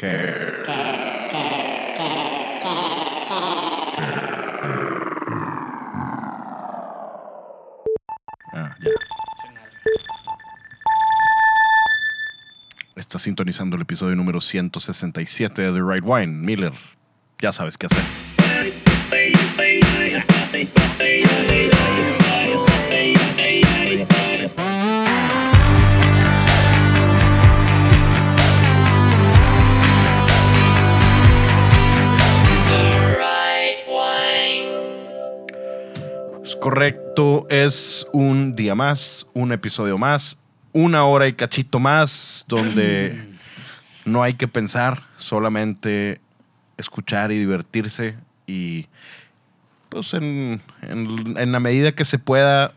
Ah, ya. Está sintonizando el episodio número 167 de The Right Wine. Miller, ya sabes qué hacer. Correcto, es un día más, un episodio más, una hora y cachito más, donde no hay que pensar, solamente escuchar y divertirse y pues en, en- en la medida que se pueda,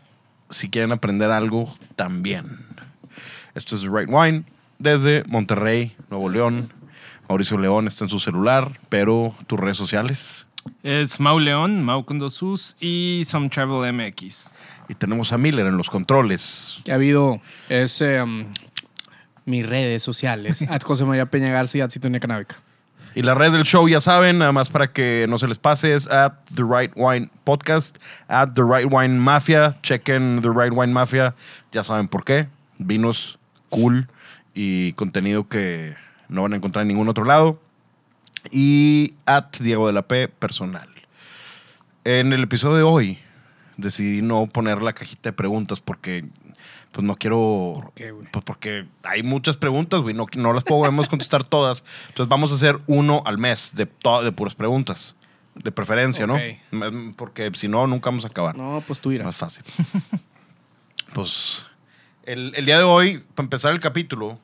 si quieren aprender algo, también. Esto es Right Wine desde Monterrey, Nuevo León. Mauricio León está en su celular, pero tus redes sociales. Es Mau León, Mau con dos U's y Some Travel MX. Y tenemos a Miller en los controles. que ha habido es um, mis redes sociales. at José María Peña García, at Canábica. Y las redes del show ya saben, nada más para que no se les pase, es at The Right Wine Podcast, at The Right Wine Mafia. Chequen The Right Wine Mafia, ya saben por qué. Vinos cool y contenido que no van a encontrar en ningún otro lado. Y at Diego de la P personal. En el episodio de hoy decidí no poner la cajita de preguntas porque pues no quiero... ¿Por qué, güey? Pues porque hay muchas preguntas, güey. No, no las podemos contestar todas. Entonces vamos a hacer uno al mes de, de puras preguntas. De preferencia, Ok. ¿no? Mm, Porque si no, nunca vamos a acabar. No, pues tú irás. Más fácil. pues el, el día de hoy, para empezar el capítulo,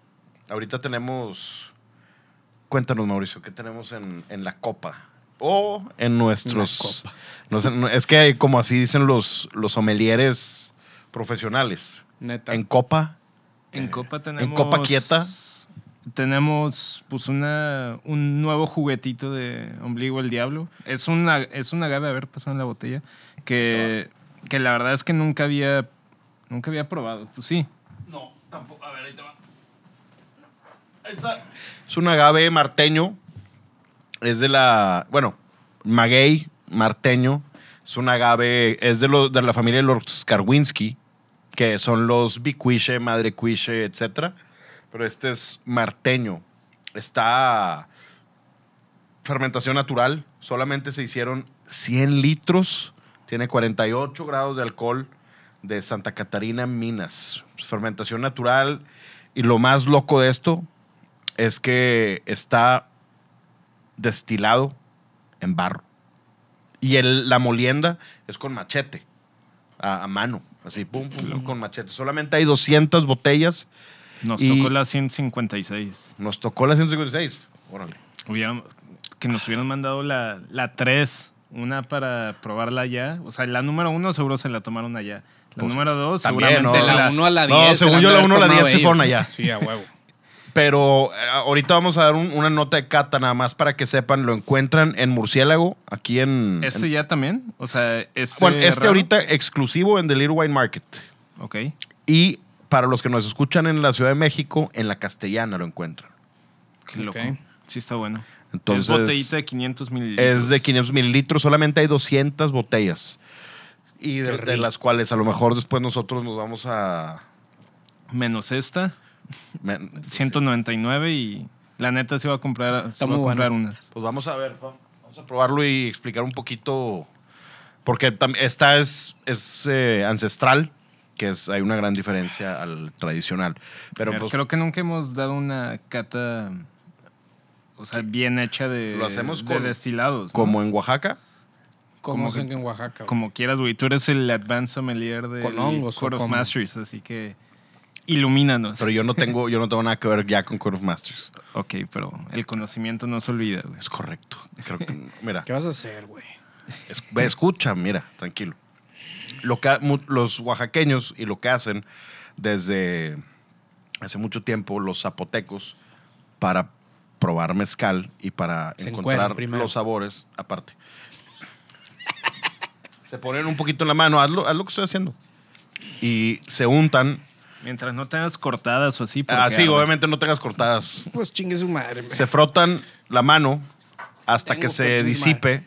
ahorita tenemos... Cuéntanos, Mauricio, ¿qué tenemos en, en la copa? O en nuestros... copa. no sé, no- es que como así dicen los, los somelieres profesionales. Neta. En copa, En Copa tenemos. Copa Quieta. Tenemos pues una, un nuevo juguetito de Ombligo el Diablo. Es una, es un agave, a ver, pasando en la botella. Que, que la verdad es que nunca había. Nunca había probado. Pues sí. No, tampoco. A ver, ahí te va. Es un agave marteño. Es de la. Bueno, maguey marteño. Es un agave. Es de, lo- de la familia de los Karwinski, que son los bicuiche, madre cuiche, etc. Pero este es marteño. Está. Fermentación natural. Solamente se hicieron 100 litros. Tiene 48 grados de alcohol de Santa Catarina, Minas. Fermentación natural. Y lo más loco de esto es que está destilado en barro. Y el- la molienda es con machete, a, a mano, así, pum, pum, pum, con machete. Solamente hay 200 botellas. Nos Y- tocó la 156. Nos tocó la 156. Órale. Hubieran- que nos hubieran mandado la, la 3. Una para probarla allá. O sea, la número uno seguro se la tomaron allá. La Pues, número dos también, seguramente ¿no? la la, 1 a la No, 10. según se yo, la de uno a la haber 10 se fueron allá. Sí, a huevo. Pero eh, ahorita vamos a dar un- una nota de cata nada más para que sepan. Lo encuentran en Murciélago, aquí en... ¿Este en- ya también? O sea, este. bueno, este raro? ahorita exclusivo en The Little Wine Market. Ok. Y para los que nos escuchan en la Ciudad de México, en la Castellana lo encuentran. Qué loco. Ok. Sí, está bueno. Entonces, es botellita de 500 mililitros. es de 500 mililitros, solamente hay 200 botellas. Y de, las cuales a lo mejor después nosotros nos vamos a... Menos esta, 199 y la neta se va a comprar, se va a comprar bueno. unas. Pues vamos a ver, vamos a probarlo y explicar un poquito, porque esta es, es eh, ancestral, que es, hay una gran diferencia al tradicional. Pero A ver, pues Creo que nunca hemos dado una cata, o sea, bien hecha de, Lo hacemos de con- destilados. ¿no? como en Oaxaca, Como en Oaxaca. güey. Como quieras, güey. Tú eres el Advanced Sommelier de Con hongos, Court ¿o of? Masters, así que ilumínanos. pero yo no tengo, yo no tengo nada que ver ya con Court of Masters. Ok, pero el conocimiento no se olvida, güey. Es correcto. Creo que, mira, ¿Qué vas a hacer, güey? es- escucha, mira, tranquilo. Lo que, los oaxaqueños y lo que hacen desde hace mucho tiempo los zapotecos para probar mezcal y para Se encontrar los sabores aparte. Se ponen un poquito en la mano, haz lo, haz lo que estoy haciendo. Y se untan Mientras no tengas cortadas o así. porque Ah, sí, obviamente no tengas cortadas. Pues chingue su madre. man. Se frotan la mano hasta Tengo que se disipe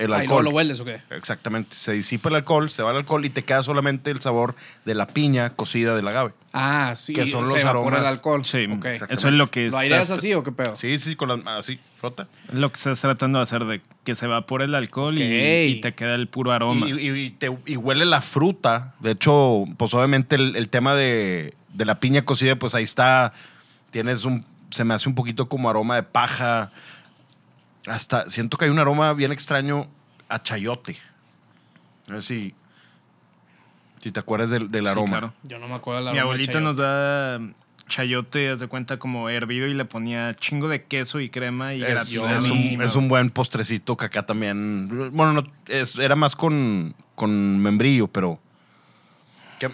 el Ay, alcohol. ¿no lo hueles o qué? Exactamente. Se disipa el alcohol, se va el alcohol y te queda solamente el sabor de la piña cocida del agave. Ah, sí. Que son se los evapora el aromas. alcohol. Sí, Ok. eso es lo que ¿Lo estás- aireas así o qué pedo? Sí, sí, con las así, frota. Lo que estás tratando de hacer de que se evapore el alcohol y- te queda el puro aroma. Y, y- y te- y huele la fruta. De hecho, pues obviamente el, el tema de, de la piña cocida, pues ahí está. Tienes un. Se me hace un poquito como aroma de paja. Hasta siento que hay un aroma bien extraño a chayote. A ver si. Si te acuerdas del, del Sí, aroma. claro. Yo no me acuerdo de la Mi aroma de abuelita chayote. nos da chayote, haz de cuenta, como hervido y le ponía chingo de queso y crema y era Es, es un, buenísimo. es un buen postrecito que acá también. Bueno, no, es- era más con, con membrillo, pero. que-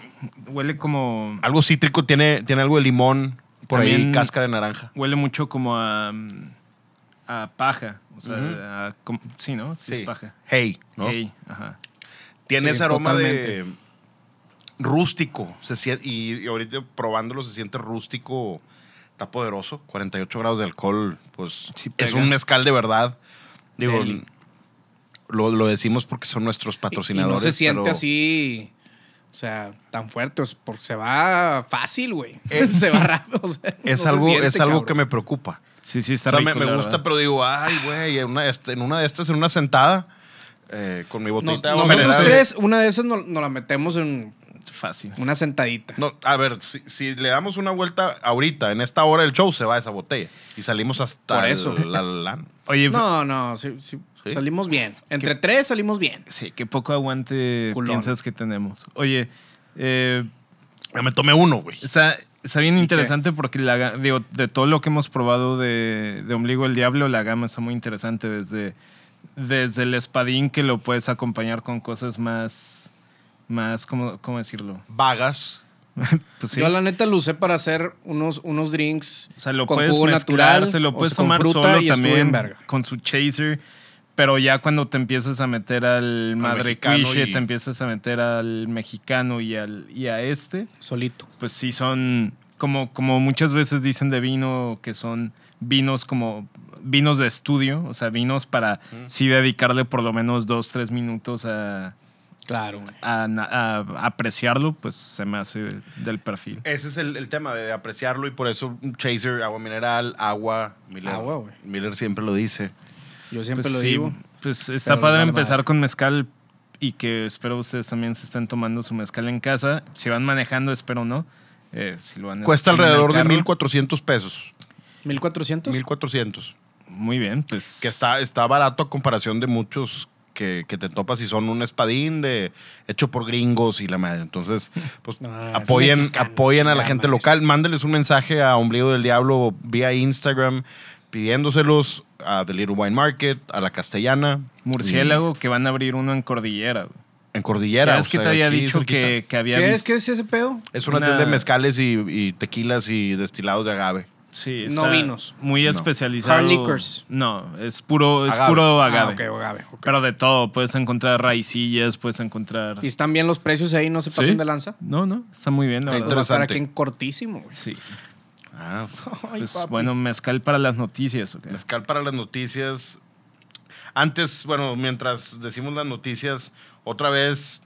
Huele como... algo cítrico, tiene, tiene algo de limón, por ahí cáscara de naranja. Huele mucho como a, a paja. O sea, a sí, ¿no? Sí, es paja. Hey, ¿no? Ey, ajá. Tiene Sí, ese aroma de rústico. Se y, y ahorita probándolo se siente rústico. Está poderoso. 48 grados de alcohol, pues Sí es un mezcal de verdad. Digo, lo, lo decimos porque son nuestros patrocinadores. Y no se siente pero- así, o sea, tan fuerte. o sea, porque se va fácil, güey. Se va rápido. o sea, Es no algo, siente, es algo cabrón. que me preocupa. Sí, sí, está O sea, me, rico, me la gusta, pero digo, ay, güey, en una, de estas- en una de estas, en una sentada, eh, con mi Nos- de agua nosotros mineral. tres, una de esas nos, nos la metemos en Fácil. una sentadita. No, a ver, si, si le damos una vuelta ahorita, en esta hora del show, se va esa botella. Y salimos hasta Por el- eso. la, la- Oye, No, no, sí, sí, ¿Sí? salimos bien. Entre tres salimos bien. sí, qué poco aguante Culón. piensas que tenemos. Oye, eh, Ya me tomé uno, güey. Está, está bien interesante porque la, digo, de todo lo que hemos probado de, de Ombligo el Diablo, la gama está muy interesante. Desde, desde el espadín que lo puedes acompañar con cosas más, más ¿cómo, cómo decirlo? Vagas. Pues sí. Yo la neta lo usé para hacer unos, unos drinks O sea, lo con puedes jugo mezclar, natural, te lo o puedes con tomar fruta solo y también verga. con su chaser. Pero ya cuando te empiezas a meter al madre cuiche, y- te empiezas a meter al mexicano y, al, y a este, solito. pues sí son, como, como muchas veces dicen de vino, que son vinos como vinos de estudio, o sea, vinos para sí dedicarle por lo menos dos, tres minutos a, Claro, güey. a a apreciarlo, pues se me hace del perfil. Ese es el, el tema de apreciarlo y por eso un chaser, agua mineral, agua. Miller, Agua, güey. Miller siempre lo dice. Yo siempre Pues lo sí, digo. Pues está padre empezar con mezcal y que espero ustedes también se estén tomando su mezcal en casa. Si van manejando, espero no. Eh, si lo van Cuesta alrededor de carro, 1.400 pesos. ¿1400? 1.400. Muy bien, pues. Que está, está barato a comparación de muchos que, que te topas y son un espadín de hecho por gringos y la madre. Entonces, pues No, es apoyen, mexicano, apoyen a la gente madre. local. Mándeles un mensaje a Ombligo del Diablo vía Instagram pidiéndoselos a The Little Wine Market, a la Castellana. Murciélago que van a abrir uno en Cordillera. güey. En Cordillera. Ya es o que sea, te había dicho que, que había ¿Qué es? ¿Qué es ese pedo? Es una, una- tienda de mezcales y, y tequilas y destilados de agave. Sí, No vinos. Muy No. especializado. Hard liquors. No, es puro, es Agave. puro agave. Ah, ok, agave. ok. Pero de todo. Puedes encontrar raicillas, puedes encontrar. ¿Y están bien los precios ahí? ¿No se pasan Sí. de lanza? No, no, está muy bien, la Está verdad. Va a estar Interesante. aquí en cortísimo, güey. Sí. Ah, Ay, Pues, papi. bueno, mezcal para las noticias. ¿ok? Mezcal para las noticias. Antes, bueno, mientras decimos las noticias, otra vez,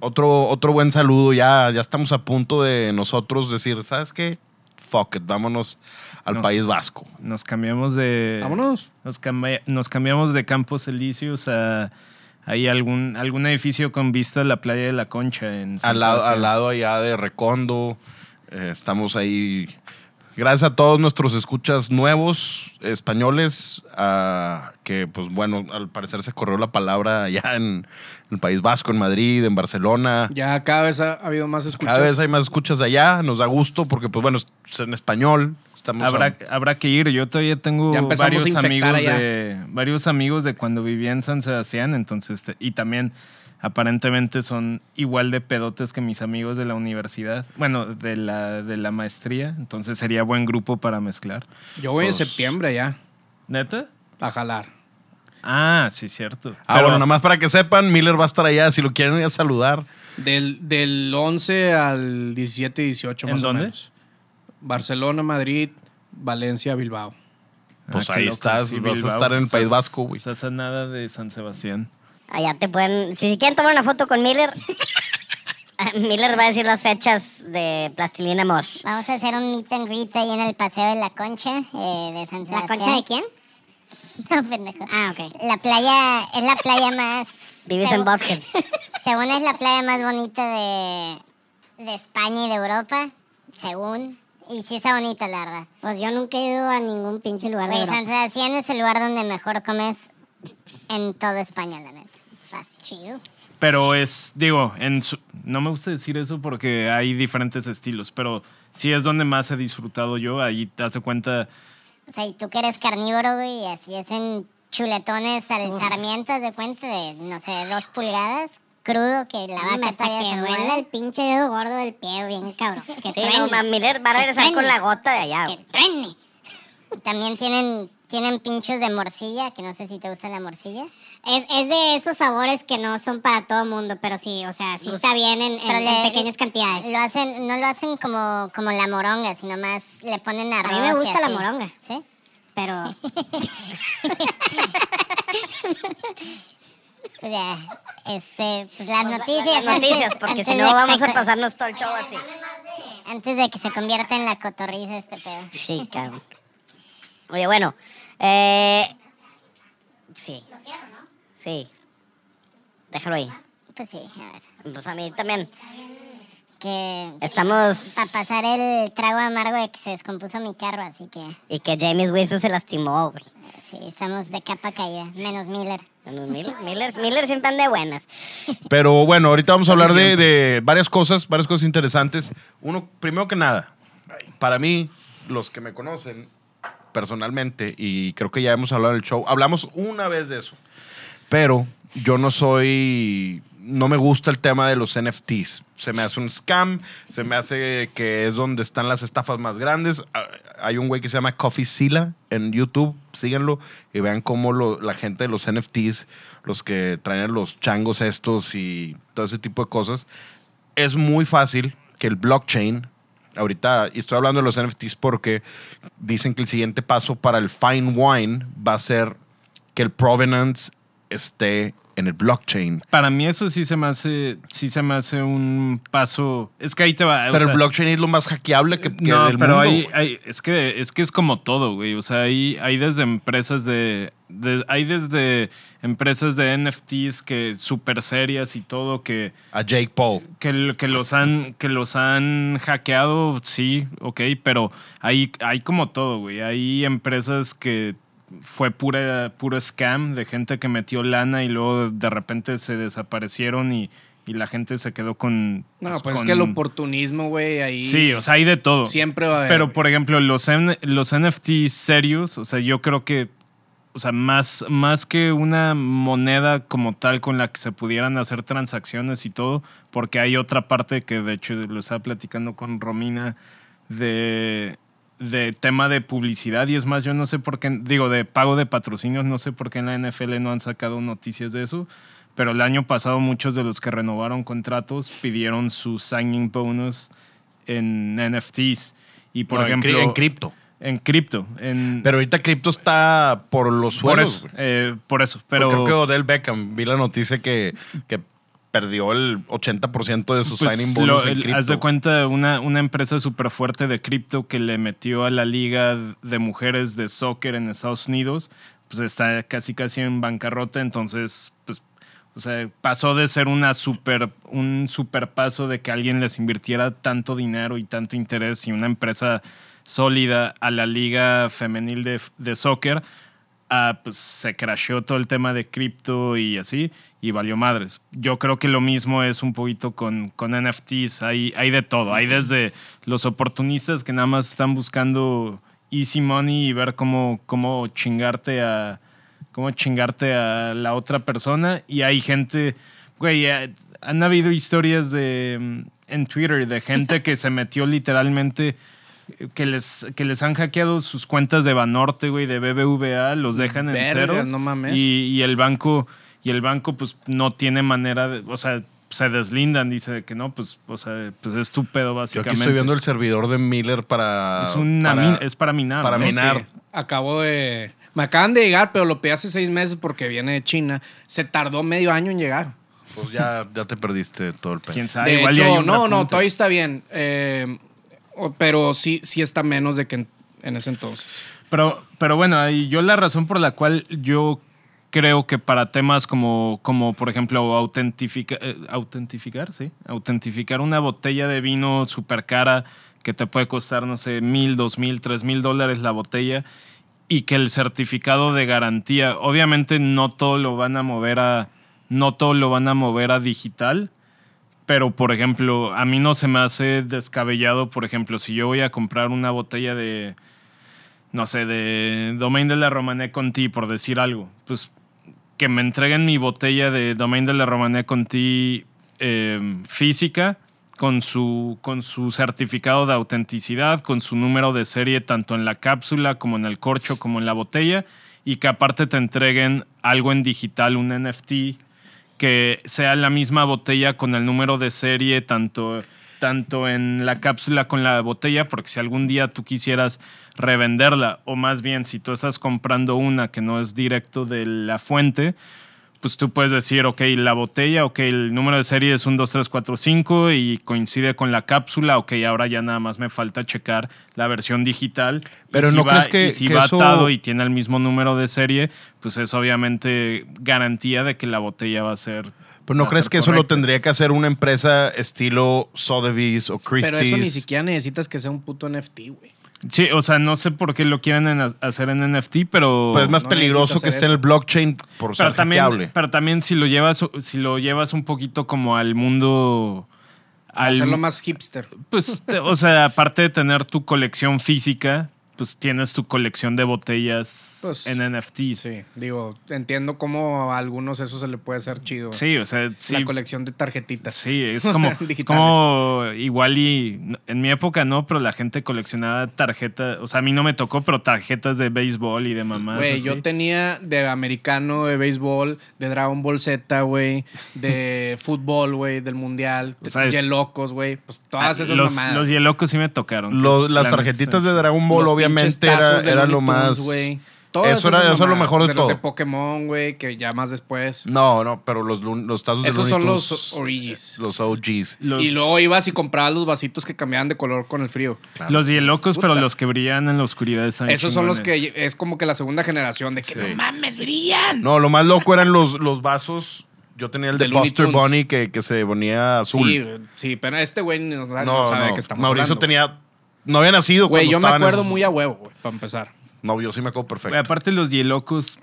otro, otro buen saludo. Ya, ya estamos a punto de nosotros decir, ¿sabes qué? Fuck it, vámonos al No. País Vasco. Nos cambiamos de. Vámonos. Nos, cambia- nos cambiamos de Campos Elíseos a. Hay algún, algún edificio con vista a la playa de la Concha en San Al lado, al lado allá de Recondo. Eh, estamos ahí. Gracias a todos nuestros escuchas nuevos, españoles, ah, que pues bueno, al parecer se corrió la palabra allá en el País Vasco, en Madrid, en Barcelona. Ya cada vez ha, ha habido más escuchas. Cada vez hay más escuchas allá, nos da gusto porque, pues bueno, es en español. Estamos Habrá, a- habrá que ir. Yo todavía tengo Ya varios a amigos allá. de varios amigos de cuando vivía en San Sebastián, entonces te- y también aparentemente son igual de pedotes que mis amigos de la universidad, bueno, de la de la maestría, entonces sería buen grupo para mezclar. Yo voy Pues- en septiembre ya ¿Neta? a jalar. Ah, sí, cierto. Ah, bueno, nada más para que sepan, Miller va a estar allá si lo quieren ir a saludar. Del, del 11 al 17 y 18 ¿En más dónde? o menos. Barcelona, Madrid, Valencia, Bilbao. Pues Ah, ahí estás, sí, vas a estar en el País Vasco, güey. Estás a nada de San Sebastián. Allá te pueden. Si quieren tomar una foto con Miller, Miller va a decir las fechas de Plastilina Amor. Vamos a hacer un meet and greet ahí en el Paseo de la Concha eh, de San Sebastián. ¿La Concha de quién? No, pendejo. Ah, ok. La playa es la playa más... Vives en Bosque. Según es la playa más bonita de, de España y de Europa, según. Y sí está bonita, la verdad. Pues yo nunca he ido a ningún pinche lugar de Europa. San Sebastián es el lugar donde mejor comes en toda España, la neta. Fácil. Chido. Pero es, digo, en su- no me gusta decir eso porque hay diferentes estilos, pero sí es donde más he disfrutado yo. Ahí te hace cuenta, O sea, y tú que eres carnívoro, güey, y así es en chuletones al sarmiento, haz de cuenta de, no sé, dos pulgadas, crudo, que la vaca hasta que se duele el pinche dedo gordo del pie, bien cabrón. Que Sí, no, Miller va a regresar con la gota de allá. Que truene. También tienen, tienen pinchos de morcilla, que no sé si te gusta la morcilla. Es, es de esos sabores que no son para todo mundo, pero sí, o sea, sí está bien en, en- Pero en le- pequeñas cantidades. Lo hacen, no lo hacen como, como la moronga, sino más le ponen arroz. mí me gusta la moronga. ¿Sí? Pero Pues este, pues las noticias. las noticias, porque si no vamos se a pasarnos todo el show así. Antes de que se convierta en la cotorriza este pedo. Sí, cabrón. Oye, bueno. Eh, sí. Sí. Déjalo ahí. Pues sí, a ver. Pues a mí también. Que Estamos. para pasar el trago amargo de que se descompuso mi carro, así que Y que James Winston se lastimó, güey. sí, estamos de capa caída, menos Miller. Bueno, Miller, Miller, Miller siempre anda de buenas. Pero bueno, ahorita vamos a hablar de varias cosas, varias cosas interesantes. Uno, primero que nada, para mí, los que me conocen personalmente, y creo que ya hemos hablado del show, hablamos una vez de eso, pero yo no soy, no me gusta el tema de los NFTs. Se me hace un scam, se me hace que es donde están las estafas más grandes. Ah, Hay un güey que se llama Coffee Sila en YouTube, síganlo y vean cómo lo- la gente de los NFTs, los que traen los changos estos y todo ese tipo de cosas, es muy fácil que el blockchain, ahorita, y estoy hablando de los NFTs porque dicen que el siguiente paso para el fine wine va a ser que el provenance esté en el blockchain. para mí eso sí se me hace, sí se me hace un paso. Es que ahí te va. o Pero sea, el blockchain es lo más hackeable que, que no, del pero mundo. hay, es que es que es como todo, güey. O sea, hay, hay desde empresas de, de- hay desde empresas de NFTs que súper serias y todo que, A Jake Paul. que, que los han que los han hackeado, sí, ok, pero hay, hay como todo, güey. Hay empresas que fue pura, puro scam de gente que metió lana y luego de repente se desaparecieron y, y la gente se quedó con... No, pues es con- que el oportunismo, güey, ahí Sí, o sea, hay de todo. siempre va a haber. Pero, por ejemplo, los, N- los NFTs serios, o sea, yo creo que, o sea, más, más que una moneda como tal con la que se pudieran hacer transacciones y todo, porque hay otra parte que de hecho lo estaba platicando con Romina de, de tema de publicidad y es más, yo no sé por qué, digo, de pago de patrocinios, no sé por qué en la NFL no han sacado noticias de eso. Pero el año pasado muchos de los que renovaron contratos pidieron su signing bonus en NFTs. Y por No, ejemplo. en cripto. En cripto. En, Pero ahorita cripto está por los por suelos. eso. eh, por eso. Pero Pero. creo que Odell Beckham, vi la noticia que, que perdió el 80% de su pues, signing lo- bonus en cripto. haz de cuenta, una, una empresa súper fuerte de cripto que le metió a la liga de mujeres de soccer en Estados Unidos, pues está casi casi en bancarrota. Entonces, pues, o sea, pasó de ser una super, un super paso de que alguien les invirtiera tanto dinero y tanto interés y una empresa sólida a la liga femenil de, de soccer. A, pues se crasheó todo el tema de cripto y así, y valió madres. Yo creo que lo mismo es un poquito con, con NFTs. Hay, hay de todo. Hay desde los oportunistas que nada más están buscando easy money y ver cómo, cómo chingarte a cómo chingarte a la otra persona. Y hay gente, güey, eh, han habido historias de mm, en Twitter de gente que se metió literalmente que les, que les han hackeado sus cuentas de Banorte, güey, de BBVA, los dejan en ceros. no mames. Y, y el banco, y el banco, pues, no tiene manera de, o sea, se deslindan, dice que no, pues, o sea, pues es tu pedo, Yo básicamente. aquí estoy viendo el servidor de Miller para. es, una para- min- es para minar. para ¿no? minar. Sí, acabo de. Me acaban de llegar, pero lo pedí hace seis meses porque viene de China. Se tardó medio año en llegar. Pues ya, ya te perdiste todo el pedo. ¿Quién sabe? de Igual ya hecho, no, no, todavía está bien. Eh, pero sí, sí está menos de que en, en ese entonces. Pero, pero bueno, yo la razón por la cual yo creo que para temas como, como por ejemplo, autentifica- eh, autentificar, ¿sí? Autentificar una botella de vino súper cara que te puede costar, no sé, mil, dos mil, tres mil dólares la botella y que el certificado de garantía, obviamente no todo lo van a mover a, no todo lo van a mover a digital, pero por ejemplo, a mí no se me hace descabellado, por ejemplo, si yo voy a comprar una botella de, no sé, de Domain de la Romanée Conti, por decir algo, pues que me entreguen mi botella de Domain de la Romanée Conti eh, física con su, con su certificado de autenticidad, con su número de serie tanto en la cápsula como en el corcho como en la botella y que aparte te entreguen algo en digital, un NFT que sea la misma botella con el número de serie, tanto, tanto en la cápsula con la botella, porque si algún día tú quisieras revenderla, o más bien si tú estás comprando una que no es directo de la fuente, pues tú puedes decir, ok, la botella, ok, el número de serie es un 2345 y coincide con la cápsula, ok, ahora ya nada más me falta checar la versión digital. Pero si ¿no va- crees que- y si que va eso- atado y tiene el mismo número de serie, pues es obviamente garantía de que la botella va a ser. Pero no crees que eso lo tendría que hacer una empresa estilo Sotheby's o Christie's. Pero eso ni siquiera necesitas que sea un puto NFT, güey. Sí, o sea, no sé por qué lo quieren en- hacer en NFT, pero. Pues es más no peligroso que esté en el blockchain por ser pero también, hackeable. pero también si lo llevas, si lo llevas un poquito como al mundo. Al, Hacerlo más hipster. Pues, o sea, aparte de tener tu colección física, pues tienes tu colección de botellas Pues, en NFTs. Sí, digo, entiendo cómo a algunos eso se le puede hacer chido. Sí, o sea, sí. La colección de tarjetitas. Sí, es como, como igual y en mi época no, pero la gente coleccionaba tarjetas, o sea, a mí no me tocó, pero tarjetas de béisbol y de mamás. Güey, yo tenía de americano, de béisbol, de Dragon Ball Z, güey, de fútbol, güey, del mundial, O sea, es- de locos, güey, pues Ah, todas esas los, mamadas. los hielocos sí me tocaron. que Los- es las la tarjetitas de Dragon Ball, Los obviamente, era, de lo Tunes, más. güey. Todas Eso era- esas eso es lo mejor de Los de todo. Pokémon, güey, que ya más después. No, no, pero los, los tazos de Esos Looney son los Tunes, origis. Los OGs. Los, Y luego ibas y comprabas los vasitos que cambiaban de color con el frío. los hielocos, pero los que brillan en la oscuridad. Esos son los que es como que la segunda generación de que Sí. no mames, brillan. No, lo más loco eran los, los vasos. Yo tenía el de, De Buster Tunes. Bunny que, que se ponía azul. Sí, sí, pero este güey no, no no, sabe de no. qué estamos Mauricio hablando. tenía. No había nacido Güey, yo me acuerdo esos- muy a huevo, güey, para empezar. No, yo sí me acuerdo perfecto. Aparte los hielocos,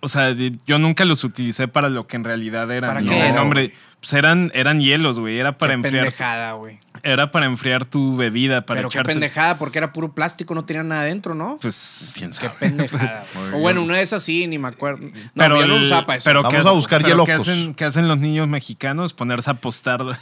o sea, de- yo nunca los utilicé para lo que en realidad eran. ¿Para No, qué? no, hombre, pues eran, eran hielos, güey. Era para Qué enfriar. pendejada, güey. Era para enfriar tu bebida, para Pero qué pendejada, porque era puro plástico, no tenía nada adentro, ¿no? Pues. ¿Quién Qué pendejada. güey. o bueno, una es así, ni me acuerdo. No, pero yo no usaba para eso. pero Vamos ¿qué a buscar pero ¿qué hielocos. hacen, qué hacen los niños mexicanos? Ponerse a apostar.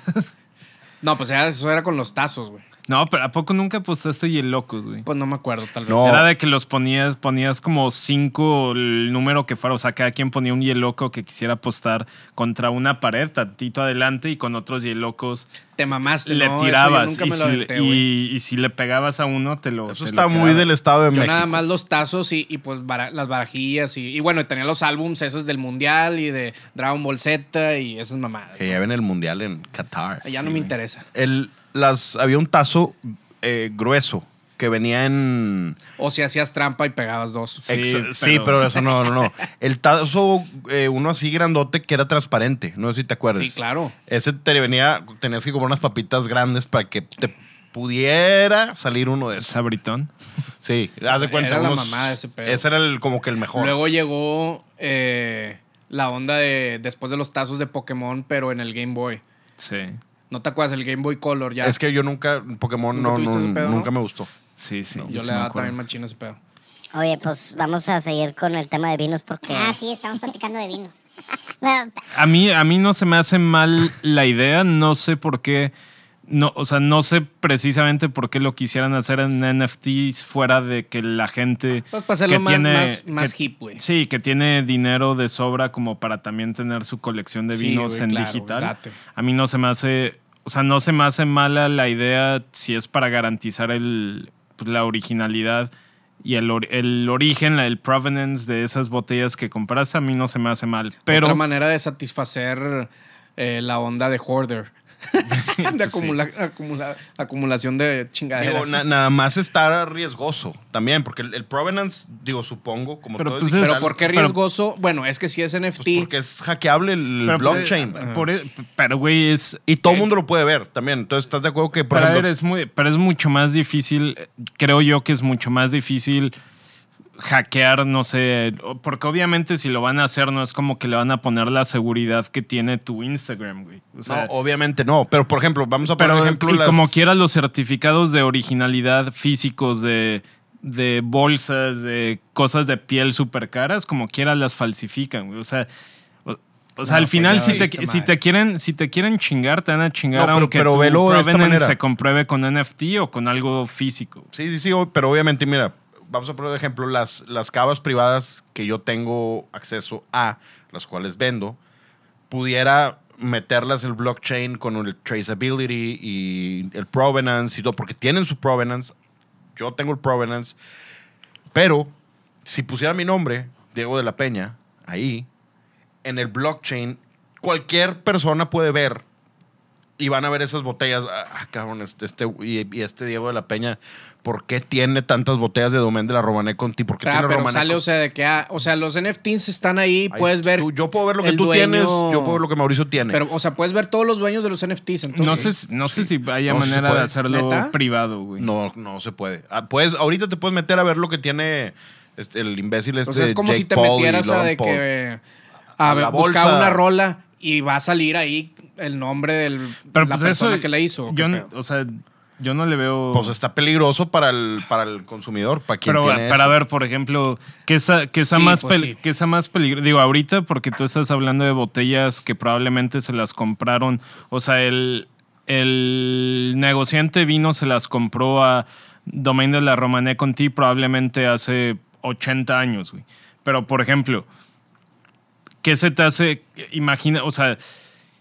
No, pues eso era con los tazos, güey. No, pero ¿a poco nunca apostaste hielocos, güey? Pues no me acuerdo, tal vez. No. Era de que los ponías, ponías como cinco el número que fuera. O sea, cada quien ponía un hieloco que quisiera apostar contra una pared, tantito adelante, y con otros hielocos Te mamaste, le no, eso yo nunca y, me si, lo aventé, güey. y- y si le pegabas a uno, te lo. Eso te está lo muy del Estado de Yo México. nada más los tazos y, y pues bara- las barajillas y, y bueno, tenía los álbums esos del Mundial y de Dragon Ball Z y esas mamadas. Que ya ven el mundial en Qatar. Ya no me interesa. El, las, había un tazo eh, grueso que venía en. O si hacías trampa y pegabas dos. Sí, Ex- sí, pero- pero... eso no, no, no. El tazo, eh, uno así grandote que era transparente. No sé si te acuerdas. Sí, claro. Ese te venía, tenías que comprar unas papitas grandes para que te pudiera salir uno de esos. Sabritón. Sí, haz de cuenta. Era la unos- mamada ese pedo. Ese era el, como que el mejor. Luego llegó eh, la onda de después de los tazos de Pokémon, pero en el Game Boy. Sí. ¿No te acuerdas? El Game Boy Color ya. Es que yo nunca, Pokémon ¿Nunca no, tuviste ese pedo, nunca no? me gustó. Sí, sí. yo sí le me daba acuerdo. también machín ese pedo. Oye, pues vamos a seguir con el tema de vinos porque... Ah, sí, estamos platicando de vinos. Bueno, A mí, a mí no se me hace mal la idea, no sé por qué. No, o sea, no sé precisamente por qué lo quisieran hacer en NFTs fuera de que la gente Pues para hacerlo que más, tiene- más, más que- hip, güey. Sí, que tiene dinero de sobra como para también tener su colección de Sí, vinos en claro, digital. date. A mí no se me hace, o sea, no se me hace mala la idea si es para garantizar el, pues, la originalidad y el, or- el origen, el provenance de esas botellas que compras, a mí no se me hace mal. Pero Otra manera de satisfacer eh, la onda de hoarder. de acumula- acumula- acumulación de Digo, chingaderas. na- nada más está riesgoso también, porque el, el provenance, digo, supongo, como Pero todo pues digital, pero ¿por qué pero- riesgoso? bueno, es que si es NFT. pues porque es hackeable el pero, pues, blockchain. eh, por e- pero, güey, es... y todo el eh, mundo lo puede ver también. Entonces, ¿estás de acuerdo que, por pero, ejemplo, ver, es muy, pero es mucho más difícil, creo yo que es mucho más difícil hackear, no sé, porque obviamente si lo van a hacer no es como que le van a poner la seguridad que tiene tu Instagram, güey. O sea, no, obviamente no. Pero, por ejemplo, vamos a poner pero ejemplo y las- como quiera los certificados de originalidad físicos de, de bolsas, de cosas de piel súper caras, como quiera las falsifican, güey. O sea, o, o sea No, al pues final ya si te, si te quieren si te quieren chingar, te van a chingar No, pero- aunque pero tu velo de esta manera. se compruebe con NFT o con algo físico. Sí, sí, sí, pero obviamente, mira, vamos a poner de ejemplo las, las cavas privadas que yo tengo acceso a, las cuales vendo, pudiera meterlas el blockchain con el traceability y el provenance y todo, porque tienen su provenance, yo tengo el provenance, pero si pusiera mi nombre, Diego de la Peña, ahí, en el blockchain, cualquier persona puede ver y van a ver esas botellas. Ah, cabrón, este, este y, y este Diego de la Peña, ¿por qué tiene tantas botellas de Domain de la Romané Conti? ¿Por qué Ah, tiene pero Romané sale, o sea, de que, ah, o sea, los NFTs están ahí, Ahí puedes ver. Tú- yo puedo ver lo que tú dueño- tienes, yo puedo ver lo que Mauricio tiene. Pero, o sea, puedes ver todos los dueños de los NFTs, entonces. no sé, si- no sé si haya No, manera de hacerlo ¿Neta? privado, güey. no, no se puede. Ah, puedes, ahorita te puedes meter a ver lo que tiene este, el imbécil este. O sea, es como Jake si te Paul metieras a de Paul. que. A, buscar una rola y va a salir ahí el nombre de Pero la pues persona eso que la hizo. o sea, yo no le veo Pues está peligroso para el, para el consumidor, para quien Pero tiene para eso. ver, por ejemplo, ¿qué esa, qué esa Sí, más, pues pel- sí. qué esa más peligro? Digo, ahorita porque tú estás hablando de botellas que probablemente se las compraron. O sea, el, el negociante vino se las compró a Domain de la Romané Conti probablemente hace 80 años, güey. Pero, por ejemplo, ¿qué se te hace? Imagina, o sea,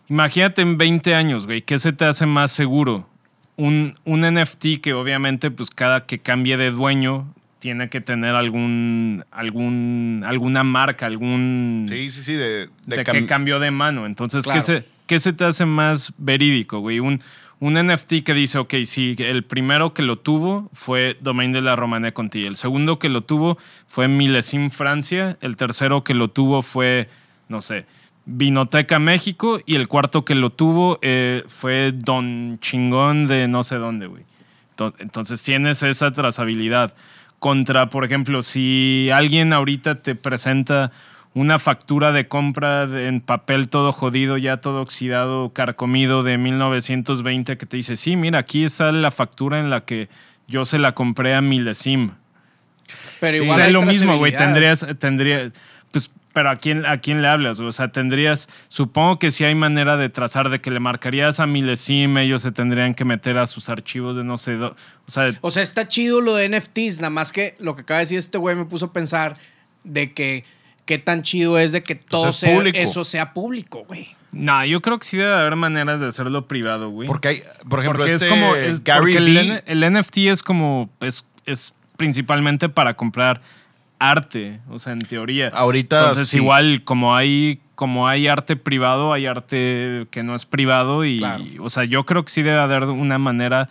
imagínate en 20 años, güey, ¿qué se te hace más seguro? Un, un NFT que obviamente, pues cada que cambie de dueño, tiene que tener algún, algún, alguna marca, algún Sí, sí, sí. De, de de cam- cambió de mano. Entonces, Claro. ¿qué, se, ¿qué se te hace más verídico, güey? Un, un NFT que dice, ok, sí, el primero que lo tuvo fue Domain de la Romané Conti. El segundo que lo tuvo fue Milesim Francia. El tercero que lo tuvo fue, no sé, Vinoteca México. Y el cuarto que lo tuvo eh, fue Don Chingón de no sé dónde, güey. Ento- Entonces tienes esa trazabilidad. Contra, por ejemplo, si alguien ahorita te presenta una factura de compra en papel todo jodido, ya todo oxidado, carcomido de 1920 que te dice, sí, mira, aquí está la factura en la que yo se la compré a Milesim. Pero igual hay es lo mismo, güey. Tendrías, tendría, pues, pero ¿a quién, ¿a quién le hablas? O sea, tendrías, supongo que sí hay manera de trazar, de que le marcarías a Milesim, ellos se tendrían que meter a sus archivos de no sé, dó- o sea, O sea, está chido lo de NFTs, nada más que lo que acaba de decir este güey me puso a pensar de que qué tan chido es de que todo es sea- público. eso sea público, güey. no, yo creo que sí debe haber maneras de hacerlo privado, güey. Porque hay, por ejemplo, Porque este es como, es- Gary porque el, el NFT es como, es, es principalmente para comprar arte, o sea, en teoría. Ahorita Entonces, sí. igual, como hay, como hay arte privado, hay arte que no es privado y, Claro. o sea, yo creo que sí debe haber una manera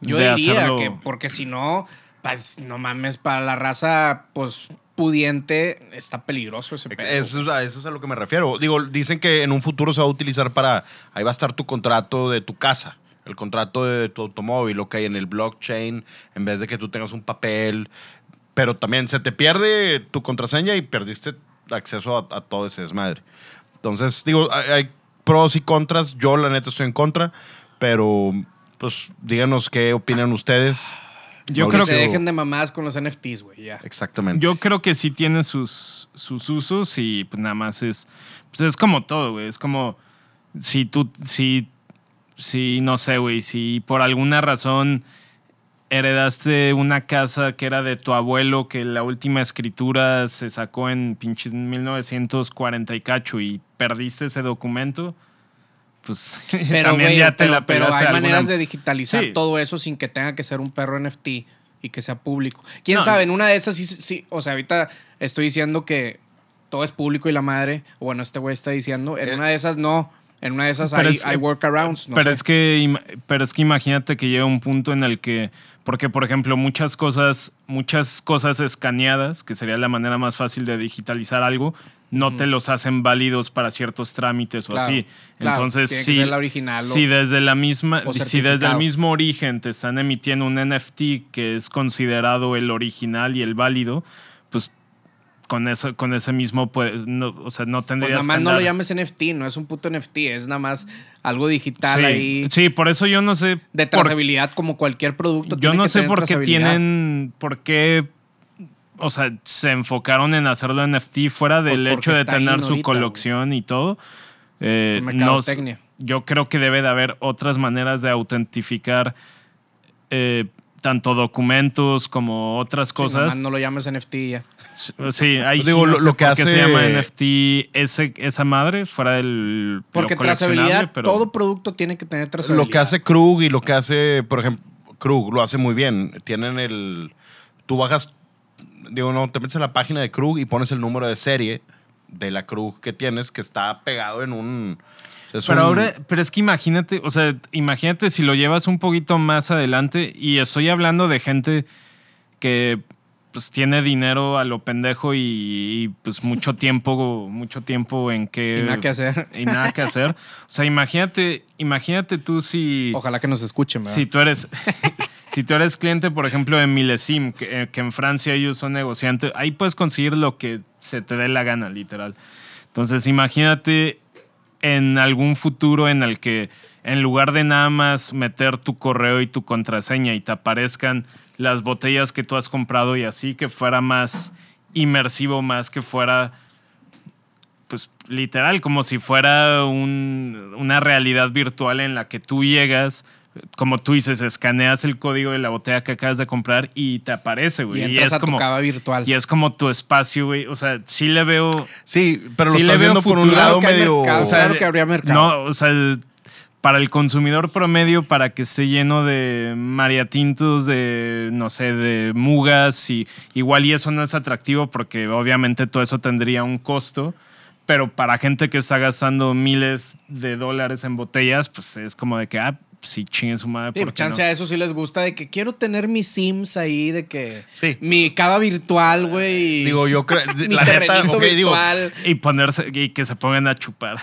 Yo de diría hacerlo. que, porque si no, pues, no mames, para la raza, pues, pudiente, está peligroso ese pedo. Eso, es a- eso es a lo que me refiero. Digo, dicen que en un futuro se va a utilizar para. Ahí va a estar tu contrato de tu casa, el contrato de tu automóvil, ok, en el blockchain, en vez de que tú tengas un papel. Pero también se te pierde tu contraseña y perdiste acceso a, a todo ese desmadre. Entonces, digo, hay, hay pros y contras. Yo, la neta, estoy en contra, pero pues díganos qué opinan ustedes. Yo Que creo se que- dejen de mamás con los NFTs, güey, ya. Exactamente. Yo creo que sí tiene sus, sus usos y pues nada más es. Pues es como todo, güey. Es como si tú. Si, si no sé, güey, si por alguna razón heredaste una casa que era de tu abuelo, que la última escritura se sacó en pinches 1940 y cacho y perdiste ese documento, pues Pero, también ya te pero, la pero hay alguna- maneras de digitalizar Sí. todo eso sin que tenga que ser un perro NFT y que sea público. ¿Quién No. sabe? En una de esas sí, sí, o sea, ahorita estoy diciendo que todo es público y la madre, o bueno, este güey está diciendo, en Eh. una de esas no, en una de esas hay, es- hay workarounds. no pero, sé. es que, pero es que imagínate que llega un punto en el que, porque por ejemplo muchas cosas, muchas cosas escaneadas, que sería la manera más fácil de digitalizar algo, no te los hacen válidos para ciertos trámites Claro, o así. claro, Entonces, tiene que si, ser la original si desde la misma, si desde el mismo origen te están emitiendo un NFT que es considerado el original y el válido, pues con eso, con ese mismo, pues, no, o sea, no Pues tendrías nada más que no lo andar- llames NFT, no es un puto NFT, es nada más algo digital sí, ahí sí, por eso yo no sé. de por- trazabilidad como cualquier producto. yo tiene no que sé tener por qué tienen. ¿Por qué? O sea, se enfocaron en hacerlo NFT fuera Pues del hecho de tener su ahorita, colección y todo. Eh, no, yo creo que debe de haber otras maneras de autentificar eh, tanto documentos como otras cosas. no lo llames NFT ya. Sí, ahí Digo, sí no lo- que por qué se hace- llama NFT ese, esa madre fuera del. Porque trazabilidad, pero- todo producto tiene que tener trazabilidad. Lo que hace Krug y lo que hace, por ejemplo, Krug lo hace muy bien. Tienen el. Tú bajas, digo, no, te metes en la página de Krug y pones el número de serie de la Krug que tienes, que está pegado en un. Es Pero un- ahora, pero es que imagínate, o sea, imagínate si lo llevas un poquito más adelante y estoy hablando de gente que pues tiene dinero a lo pendejo y, y, pues mucho tiempo, mucho tiempo en que Y nada que hacer. y nada que hacer. O sea, imagínate, imagínate tú si Ojalá que nos escuchen, ¿verdad? si tú eres si tú eres cliente, por ejemplo, de Milesim, que, eh, que en Francia ellos son negociantes, ahí puedes conseguir lo que se te dé la gana, literal. Entonces, imagínate en algún futuro en el que en lugar de nada más meter tu correo y tu contraseña y te aparezcan las botellas que tú has comprado y así, que fuera más inmersivo, más que fuera pues literal, como si fuera un- una realidad virtual en la que tú llegas, como tú dices, escaneas el código de la botella que acabas de comprar y te aparece, güey. y entras es a como, tu cava virtual. y es como tu espacio, güey. O sea, sí le veo... Sí, pero Sí lo le estás veo viendo por un lado Claro que hay medio. mercado, o sea, claro que habría mercado. No, o sea, para el consumidor promedio, para que esté lleno de mariatintos, de, no sé, de mugas, y igual y eso no es atractivo porque obviamente todo eso tendría un costo. Pero para gente que está gastando miles de dólares en botellas, pues es como de que, ah, sí, chingue su madre. Sí, ¿por chance no? a eso sí les gusta de que quiero tener mis Sims ahí, de que Sí. mi cava virtual, güey. Digo, yo creo. mi La neta, terrenito ok, digo, virtual. Y ponerse, y que se pongan a chupar.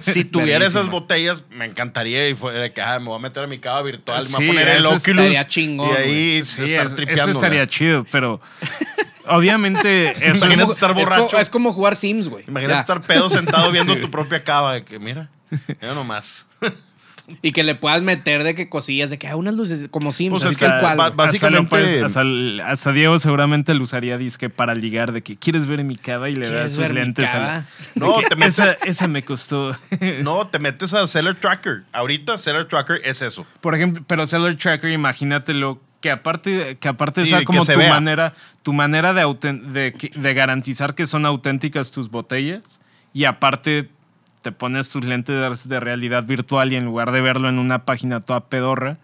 si tuviera esas botellas, me encantaría y fuera de que ah, me voy a meter a mi cava virtual, me voy Sí, a poner el Oculus estaría chingón, y ahí. Sí, estar es- tripeando. eso estaría chido, pero obviamente eso Imagínate es, como- estar es co- borracho. Es, como jugar Sims, güey. Imagínate Ya. estar pedo sentado viendo Sí. tu propia cava, de que mira, mira nomás. Y que le puedas meter de que cosillas, de que hay unas luces como Sims, Pues así es tal que cual. va- güey. básicamente- hasta, hasta el- hasta Diego seguramente lo usaría disque para ligar de que quieres ver mi cava y le das ¿Quieres sus lentes a la- No, te metes- esa, esa me costó. No, te metes a Seller Tracker. Ahorita Seller Tracker es eso. Por ejemplo, pero Seller Tracker, imagínatelo que aparte, que aparte Sí, sea que como se tu vea. manera, tu manera de, de, de garantizar que son auténticas tus botellas y aparte te pones tus lentes de realidad virtual y en lugar de verlo en una página toda pedorra,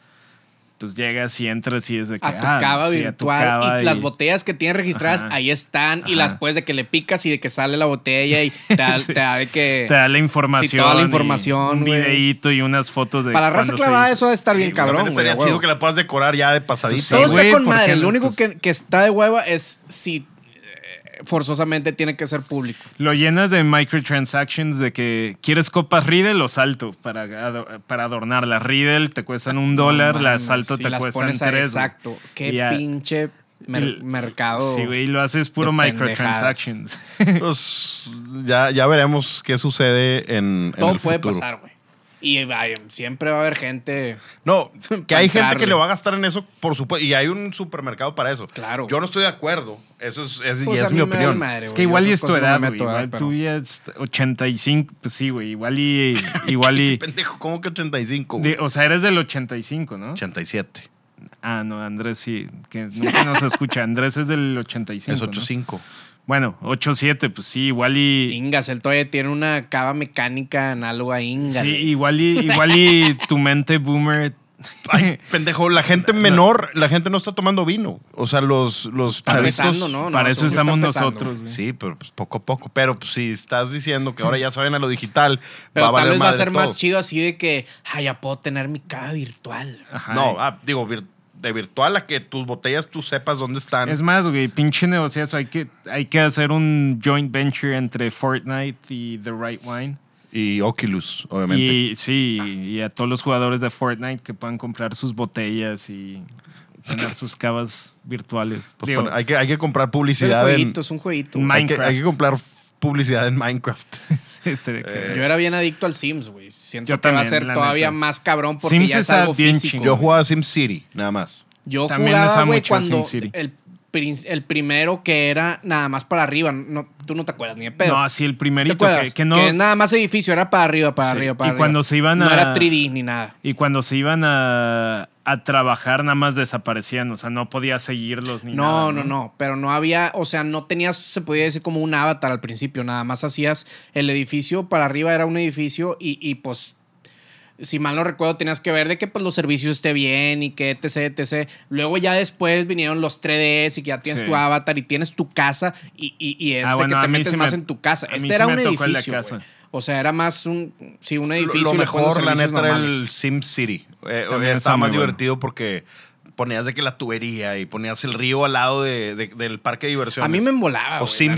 pues llegas y entras y es de que a tu ah, cava sí, a tu virtual cava y, las botellas que tienes registradas Ajá. ahí están y las puedes de que le picas y de que sale la botella y te da, Sí. te da de que te da la información, Sí, toda la y información, un videíto y unas fotos de para la raza clavada eso debe estar bien cabrón estaría chido que la puedas decorar ya de pasadita. Sí, todo está con ¿por qué madre lo único Pues- que, que está de hueva es si forzosamente tiene que ser público Lo llenas de microtransactions de que quieres copas Riddle o salto para, para adornarlas. Riddle te cuestan un dólar, No las salto si te las cuestan pones tres. exacto qué pinche mer- el- mercado Sí, güey, y lo haces puro microtransactions. Pues ya, ya veremos qué sucede en, en todo el puede futuro. pasar güey Y vaya, siempre va a haber gente. No, que hay gente que le va a gastar en eso, por supuesto. Y hay un supermercado para eso. Claro. Yo no estoy de acuerdo. Eso es, es- y Pues es a mí mi opinión. madre, Es que igual y es tu no edad, güey. meto, Igual ¿verdad? tú Pero- ya es 85, pues sí, güey. Igual y. Igual y. Pendejo, ¿cómo que 85? güey? de- o sea, eres del 85, ¿no? 87. Ah, no, Andrés sí, que nunca nos escucha. Andrés es del 85. Es ¿no? 85. Bueno, 87, pues sí, igual y. Ingas, él todavía tiene una cava mecánica análoga a Inga. Sí, igual y, igual y tu mente boomer. Ay, pendejo, la gente menor, la gente no está tomando vino. O sea, los, los Está chavitos- empezando, ¿no? No, para eso estamos nosotros, güey. Sí, pero pues poco a poco. Pero pues, si estás diciendo que ahora ya saben a lo digital, Pero va a tal valer vez va a ser más chido así de que, ay, ya puedo tener mi cava virtual. Ajá. No, ah, digo, vir- de virtual a que tus botellas tú sepas dónde están. Es más, güey, pinche negociazo. Hay que, hay que hacer un joint venture entre Fortnite y The Right Wine. Y Oculus, obviamente. Y sí, y a todos los jugadores de Fortnite que puedan comprar sus botellas y tener sus cavas virtuales. Pues, Digo, pon- hay, que, hay que comprar Es un publicidad en, jueguito, es un jueguito. Ma- hay que, Minecraft. hay que comprar publicidad en Minecraft. Este de que- Eh, Yo era bien adicto al Sims, güey. Siento Yo que va a también, ser todavía neta. más cabrón porque Sims ya es algo bien físico. Yo jugaba SimCity, nada más. Yo También jugaba, güey, cuando el, el primero que era nada más para arriba. No, tú no te acuerdas ni de pedo. no, sí, el ¿Sí ¿Te primerito acuerdas? que, que no. es nada más edificio, era para arriba, para Sí, arriba, para y arriba. cuando se iban No a- era 3D ni nada. Y cuando se iban a, a trabajar, nada más desaparecían. O sea, no podía seguirlos ni No, nada. no, no, pero no había, o sea, no tenías, se podía decir como un avatar al principio, nada más hacías el edificio, para arriba era un edificio y, y, pues, si mal no recuerdo, tenías que ver de que pues los servicios esté bien y que etc, etc. Luego ya después vinieron los 3Ds y que ya tienes Sí. tu avatar y tienes tu casa y, y, y es Ah, bueno, que te metes sí más me- en tu casa. Este era un edificio. O sea, era más un, sí, un Lo, edificio. lo los mejor, la neta, era normales. el SimCity. Eh, También estaba más bueno. divertido porque ponías de que la tubería y ponías el río al lado de- de- del parque de diversiones. A mí me embolaba, O estaba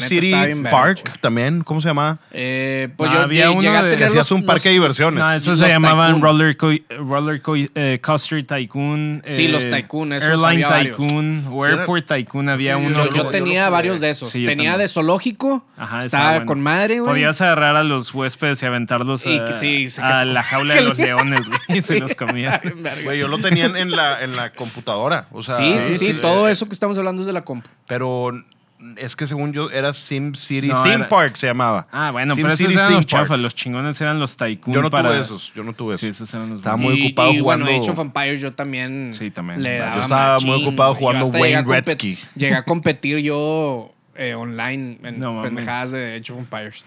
bien verga, Park también, ¿cómo se llama? Eh, pues No, yo había uno llegué a de- tener Que hacías los- un parque de diversiones. No, eso Los se llamaban Tycoon. Roller, co roller co eh, Coaster Tycoon. Sí, eh, los Tycoon, esos Airline había. Tycoon o Airport Tycoon. Había Yo- uno. Yo, yo tenía varios de esos. Sí, tenía también. de zoológico. Ajá, estaba bueno. con madre, güey. Podías agarrar a los huéspedes y aventarlos Y a, sí, la jaula de los leones, güey. Y se los comía. Güey, yo lo tenía en la, en la computadora. O sea, sí, sí, sí, eh, todo eso que estamos hablando es de la compu. Pero es que según yo era SimCity No, Theme era- Park se llamaba. Ah, bueno, pero SimCity esos eran Theme los chafas. Los chingones eran los Tycoon. Yo no para... tuve esos, yo no tuve Sí, esos. esos eran los Estaba muy ocupado y, jugando- bueno, Age of Empires yo también. Sí, también. Le Yo daba estaba muy machín, ocupado güey. Yo jugando hasta llegué a Wayne Gretzky. Llegué a competir yo eh, online en No pendejadas de Age of Empires.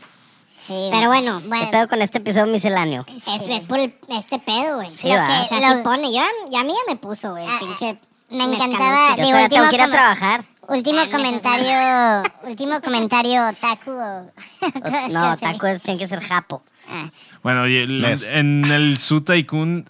Sí, pero bueno, ¿Qué bueno. pedo con este episodio misceláneo? Es, es por el- este pedo, güey. Sí, lo ¿va? que, O sea, lo- sí pone. Yo, ya a mí ya me puso, güey, el Ah, pinche. Me mezcaluche. encantaba. Yo digo, tengo último que ir a trabajar. Último Ah, me comentario. último comentario, Taku. o- No, ¿qué es, tiene que ser japo. Ah, Bueno, y el- en el Su Tycoon,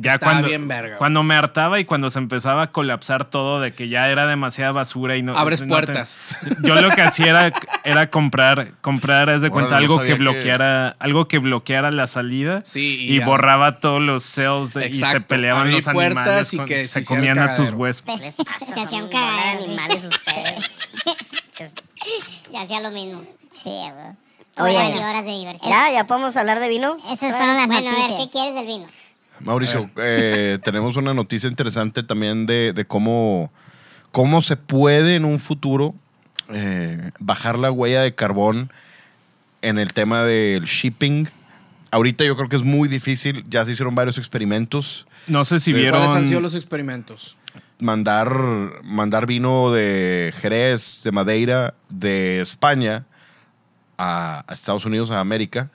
ya Estaba cuando, bien verga, güey. cuando me hartaba y cuando se empezaba a colapsar todo de que ya era demasiada basura y no. Abres no puertas. yo lo que hacía era, era comprar, comprar, haz de cuenta, Órale, no algo que sabía que- bloqueara, algo que bloqueara la salida Sí, y y, ya. borraba todos los cells de- y se peleaban Abrir los puertas animales y con- que se se comían a tus les pasa? Se hacía Son un bola de cagadero, sí. animales ustedes. Ches- y hacía lo mismo. Sí, güey. Oye, horas y horas de diversión. ¿Ya? ¿Ya podemos hablar de vino? Esas fueron las Bueno, noticias. a ver, ¿qué quieres del vino? Mauricio, eh, tenemos una noticia interesante también de, de cómo, cómo se puede en un futuro eh, bajar la huella de carbón en el tema del shipping. Ahorita yo creo que es muy difícil, ya se hicieron varios experimentos. No sé si Sí. vieron. ¿Cuáles han sido los experimentos? Mandar, mandar vino de Jerez, de Madeira, de España a, a Estados Unidos, a América,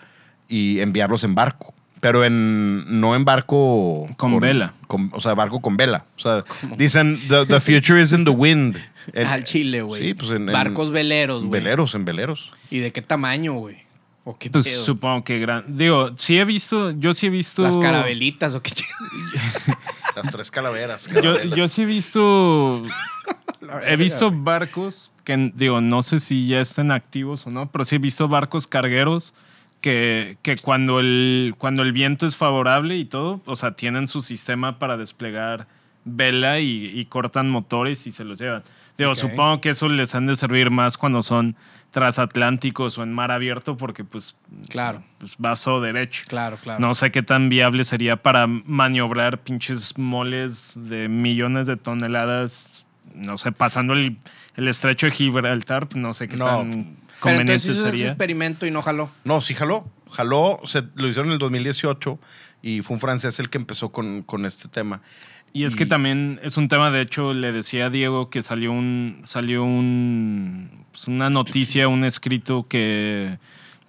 y enviarlos en barco. Pero en, no en barco... Con vela. con- o sea, barco con vela. O sea, dicen, the, the future is in the wind. En- Al Chile, güey. Sí, pues en... en Barcos veleros, güey. Veleros, en veleros. ¿Y de qué tamaño, güey? ¿O qué Pues pedo? supongo que gran. Digo, sí he visto. Yo sí he visto. Las carabelitas o qué Las tres calaveras. Yo, yo sí he visto. he visto barcos que, digo, no sé si ya estén activos o no, pero sí he visto barcos cargueros que, que cuando, el, cuando el viento es favorable y todo, o sea, tienen su sistema para desplegar vela y, y cortan motores y se los llevan. Digo, supongo que eso les han de servir más cuando son transatlánticos o en mar abierto porque pues, Claro, pues vaso derecho. claro, claro. No sé qué tan viable sería para maniobrar pinches moles de millones de toneladas, no sé, pasando el, el estrecho de Gibraltar, no sé qué No. tan Pero entonces hizo ese sería. experimento y no jaló. No, sí jaló. Jaló, se, lo hicieron en el 2018 y fue un francés el que empezó con, con este tema. Y es que también es un tema, de hecho, le decía a Diego que salió un salió un pues, una noticia, un escrito que,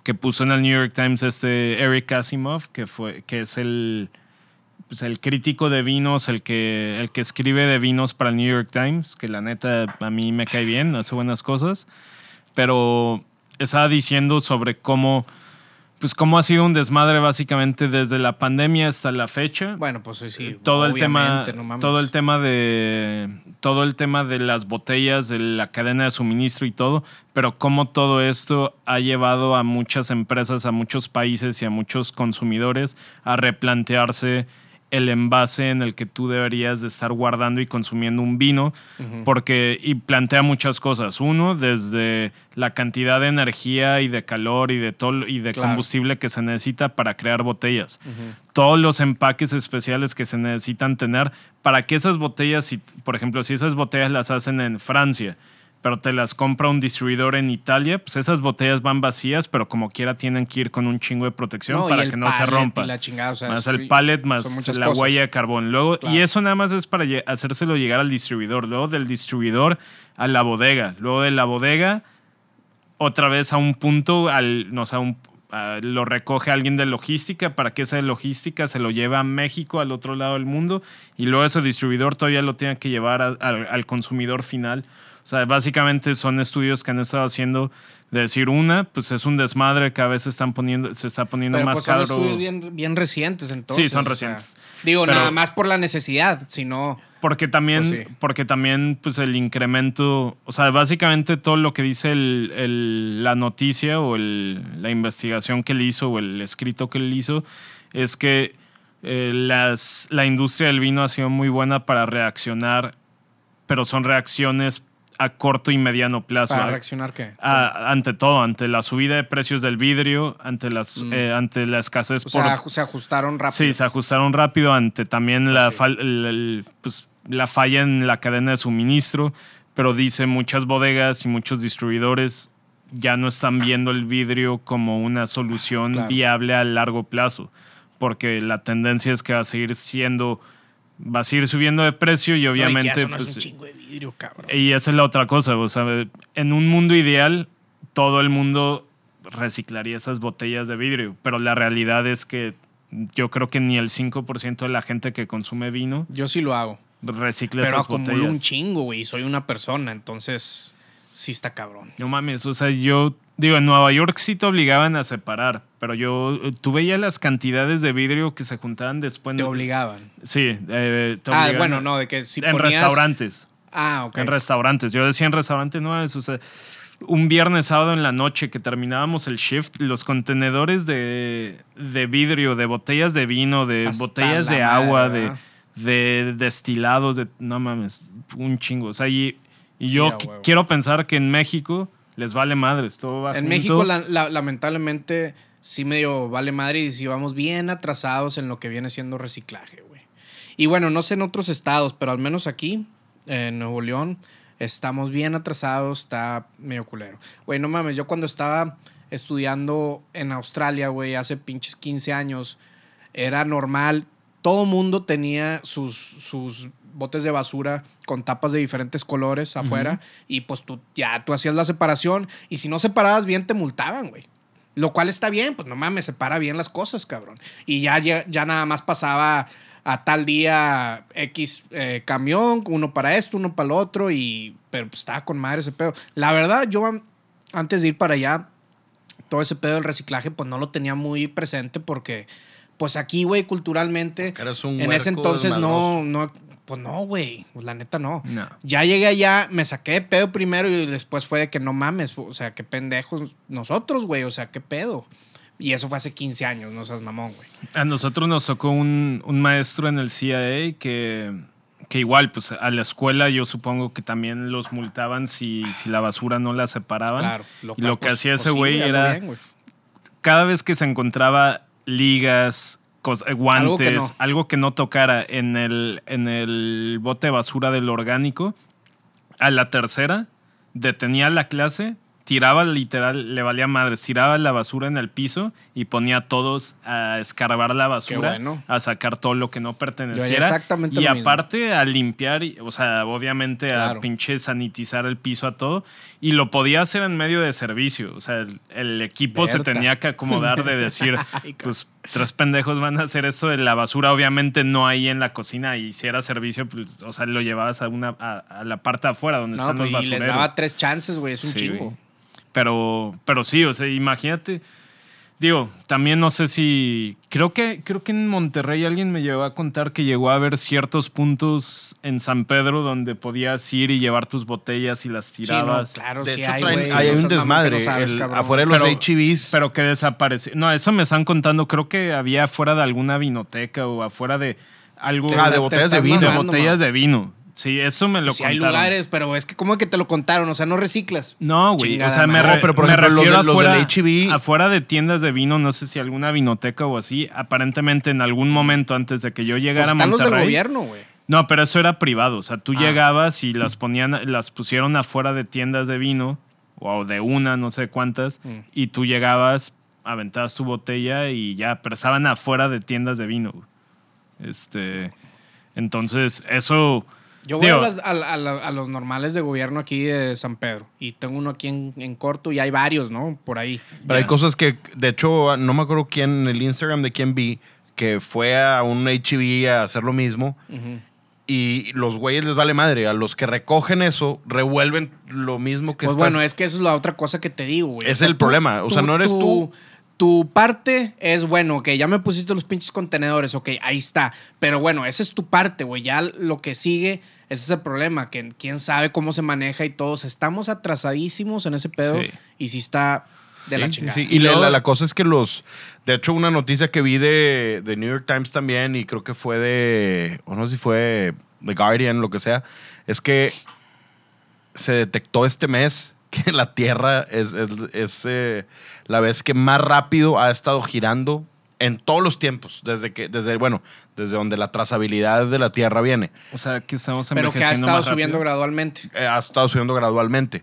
que puso en el New York Times este Eric Asimov, que fue que es el pues, el crítico de vinos, el que el que escribe de vinos para el New York Times, que la neta a mí me cae bien, hace buenas cosas, pero estaba diciendo sobre cómo pues cómo ha sido un desmadre básicamente desde la pandemia hasta la fecha Bueno, pues sí, sí. todo el tema no todo el tema de todo el tema de las botellas de la cadena de suministro y todo pero cómo todo esto ha llevado a muchas empresas a muchos países y a muchos consumidores a replantearse el envase en el que tú deberías de estar guardando y consumiendo un vino porque y plantea muchas cosas. Uno desde la cantidad de energía y de calor y de todo y de Claro. combustible que se necesita para crear botellas. Todos los empaques especiales que se necesitan tener para que esas botellas, si, por ejemplo, si esas botellas las hacen en Francia, pero te las compra un distribuidor en Italia, pues esas botellas van vacías, pero como quiera tienen que ir con un chingo de protección No, para que no se rompa. la chingada, o sea, más el pallet, más la cosas. huella de carbón. Luego, Claro. Y eso nada más es para hacérselo llegar al distribuidor. Luego del distribuidor a la bodega. Luego de la bodega otra vez a un punto, al, no sé, a un- a- lo recoge alguien de logística para que esa logística se lo lleve a México, al otro lado del mundo, y luego ese distribuidor todavía lo tiene que llevar a- al consumidor final. O sea, básicamente son estudios que han estado haciendo de decir una, pues es un desmadre que a veces están poniendo, se está poniendo Pero más pues son caro. estudios bien, bien recientes, entonces. Sí, son o sea, recientes. digo, Pero- nada más por la necesidad, sino. Porque también, Pues sí. porque también, pues el incremento, o sea, básicamente todo lo que dice el- el- la noticia o el- la investigación que él hizo o el escrito que él hizo es que eh, las, la industria del vino ha sido muy buena para reaccionar, pero son reacciones a corto y mediano plazo. ¿Para ¿eh? reaccionar qué? A- ante todo, ante la subida de precios del vidrio, ante, las, eh, ante la escasez Mm. o por, sea, se ajustaron rápido. Sí, se ajustaron rápido ante también la, Sí. fal- el- el- pues, la falla en la cadena de suministro, pero dice muchas bodegas y muchos distribuidores ya no están viendo el vidrio como una solución Claro. viable a largo plazo, porque la tendencia es que va a seguir siendo, va a seguir subiendo de precio y y obviamente... no es pues, un chingo de vidrio, cabrón. y esa es la otra cosa, o sea, en un mundo ideal, todo el mundo reciclaría esas botellas de vidrio, pero la realidad es que yo creo que ni el 5% de la gente que consume vino Yo sí lo hago. recicla Pero esas acumulo botellas. un chingo, güey. y Soy una persona, entonces sí está cabrón. No mames, o sea, yo digo, en Nueva York sí te obligaban a separar, pero yo eh, tú veías las cantidades de vidrio que se juntaban después. Te obligaban. Sí, eh, te Ah, bueno, no, de que si en ponías- restaurantes. Ah, ok. En restaurantes. Yo decía en restaurantes, no, es, o sea, un viernes, sábado en la noche que terminábamos el shift, los contenedores de, de vidrio, de botellas de vino, de Hasta botellas la de agua, de, de destilados, de, no mames, un chingo. O sea, y, y Sí, yo quiero pensar que en México les vale madres, todo va En junto. México, la- la- lamentablemente, sí medio vale madre y sí vamos bien atrasados en lo que viene siendo reciclaje, güey. Y bueno, no sé en otros estados, pero al menos aquí, en Nuevo León, estamos bien atrasados, está medio culero. Güey, no mames, yo cuando estaba estudiando en Australia, güey, hace pinches 15 años, era normal, todo mundo tenía sus, sus botes de basura con tapas de diferentes colores afuera y pues tú ya tú hacías la separación y si no separabas bien te multaban, güey. Lo cual está bien, pues no mames, separa bien las cosas, cabrón. Y ya, ya, ya nada más pasaba a tal día X eh, camión, uno para esto, uno para lo otro, y pero pues estaba con madre ese pedo. La verdad, yo an- antes de ir para allá, todo ese pedo del reciclaje, pues no lo tenía muy presente porque, pues aquí, güey, culturalmente, en ese entonces no, pues no, güey, pues la neta no. No. Ya llegué allá, me saqué de pedo primero y después fue de que no mames, o sea, qué pendejos nosotros, güey, o sea, qué pedo. Y eso fue hace 15 años, no seas mamón, güey. A nosotros nos tocó un, un maestro en el CIA que, que igual, pues a la escuela yo supongo que también los multaban si, si la basura no la separaban. Claro. y lo que pues, hacía ese pues güey era, bien, cada vez que se encontraba ligas, guantes, Algo que no. algo que no tocara en el, en el bote de basura del orgánico, a la tercera detenía la clase, tiraba literal, le valía madres, tiraba la basura en el piso y ponía a todos a escarbar la basura, bueno. a sacar todo lo que no perteneciera. exactamente y lo mismo. aparte a limpiar, o sea, obviamente Claro. a pinche sanitizar el piso a todo. Y lo podía hacer en medio de servicio. O sea, el, el equipo se Berta. tenía que acomodar de decir, pues tres pendejos van a hacer eso de la basura, obviamente no ahí en la cocina. Y si era servicio, pues, o sea, lo llevabas a una a, a la parte de afuera donde No, están pues, los y les basureros. daba tres chances, güey. Es un Sí, chingo. Pero, pero sí, o sea, imagínate. Digo, también no sé si. Creo que, creo que en Monterrey alguien me llegó a contar que llegó a haber ciertos puntos en San Pedro donde podías ir y llevar tus botellas y las Sí, no, tirabas. claro, De sí hecho, hay, un desmadre. sabes, el- afuera de los Pero- HBs. Pero que desapareció. No, eso me están contando. Creo que había afuera de alguna vinoteca o afuera de algo. Ah, de te botellas de vino. de botellas man. de vino. Sí, eso me lo Sí hay contaron. lugares, pero es que como que te lo contaron, o sea, no reciclas. No, güey. O sea, me, re- No, pero por me ejemplo, los refiero los afuera, del H.E.B.. afuera de tiendas de vino, no sé si alguna vinoteca o así, aparentemente en algún momento antes de que yo Pues llegara están a los del Monterrey. gobierno, güey. No, pero eso era privado. O sea, tú Ah. llegabas y las ponían, las pusieron afuera de tiendas de vino o de una, no sé cuántas, Mm. y tú llegabas, aventabas tu botella y ya, pero estaban afuera de tiendas de vino. güey. Este, entonces, eso. Yo voy digo, a, las- a la- a la- a los normales de gobierno aquí de San Pedro. Y tengo uno aquí en, en corto y hay varios, ¿no? Por ahí. Pero hay cosas que, de hecho, no me acuerdo quién, en el Instagram de quién vi, que fue a un HB a hacer lo mismo. Y los güeyes les vale madre. A los que recogen eso, revuelven lo mismo que Pues estás- bueno, es que eso es la otra cosa que te digo, güey. Es el problema. O sea, no eres tú. Tu parte es, bueno, ok, ya me pusiste los pinches contenedores, ok, ahí está. Pero bueno, esa es tu parte, güey. Ya lo que sigue, ese es el problema, que quién sabe cómo se maneja y todos. Estamos atrasadísimos en ese pedo Sí. y sí está de la chingada. sí, Y la, la- la cosa es que los. De hecho, una noticia que vi de, de New York Times también, y creo que fue de. O no sé si fue The Guardian, lo que sea, es que se detectó este mes que la Tierra es, es- es, eh, la vez que más rápido ha estado girando en todos los tiempos, desde que, desde, bueno, desde donde la trazabilidad de la Tierra viene. O sea, que estamos Pero que ha estado subiendo gradualmente. Eh, ha estado subiendo gradualmente.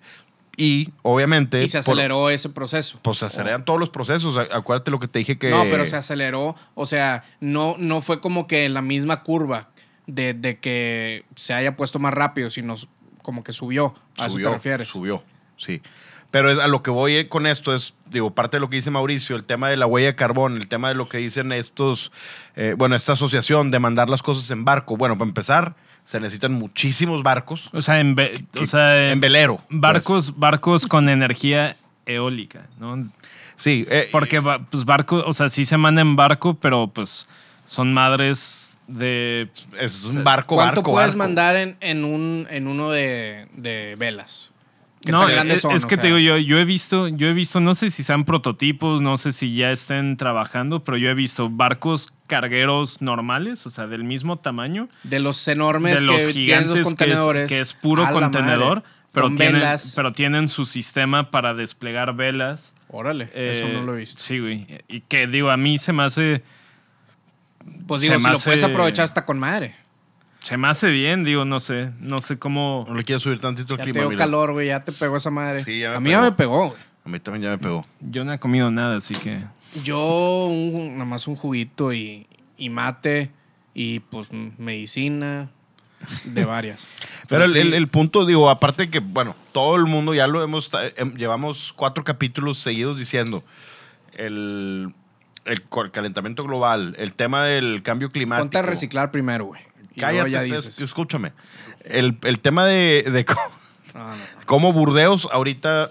Y obviamente. Y se por- aceleró ese proceso. pues se aceleran todos los procesos. Ac- Acuérdate lo que te dije que. No, pero se aceleró. O sea, no, no fue como que en la misma curva de, de que se haya puesto más rápido, sino como que subió. ¿A eso te refieres? Subió, sí. Pero es- a lo que voy con esto es, digo, parte de lo que dice Mauricio, el tema de la huella de carbón, el tema de lo que dicen estos, eh, bueno, esta asociación de mandar las cosas en barco. Bueno, para empezar, se necesitan muchísimos barcos O sea, en, ve- o sea, en velero. pues. barcos, barcos con energía eólica, ¿no? Sí, eh, Porque pues barcos, o sea, sí se manda en barco, pero pues son madres de es un barco, ¿Cuánto barco, puedes barco. mandar en, en un, en uno de, de velas? ¿Qué no, tan grandes es, son? es O que sea, te digo, yo, yo he visto, yo he visto, no sé si sean prototipos, no sé si ya estén trabajando, pero yo he visto barcos cargueros normales, o sea, del mismo tamaño, De los enormes de los que tienen gigantes los que es, contenedores. que es puro contenedor, madre. pero tienen, velas. pero tienen su sistema para desplegar velas. Órale, eso Eh, no lo he visto. Sí, güey. Y que digo, a mí se me hace, Pues se digo, si me lo hace- puedes aprovechar hasta con madre. Se me hace bien, digo, no sé, no sé cómo. No le quieres subir tantito el Ya te clima, dio mira. calor, güey, ya te pegó esa madre. Sí, ya me a mí pegó. ya me pegó, güey. A mí también ya me pegó. Yo no he comido nada, así que. Yo, un, nada más un juguito y, y mate y pues medicina de varias. Pero el, sí, el- el punto, digo, aparte que, bueno, todo el mundo ya lo hemos, em, llevamos cuatro capítulos seguidos diciendo el, el calentamiento global, el tema del cambio climático. ponte a reciclar primero, güey. Cállate, ya pues, escúchame. El, el tema de, de co- No, no, no. cómo Burdeos ahorita,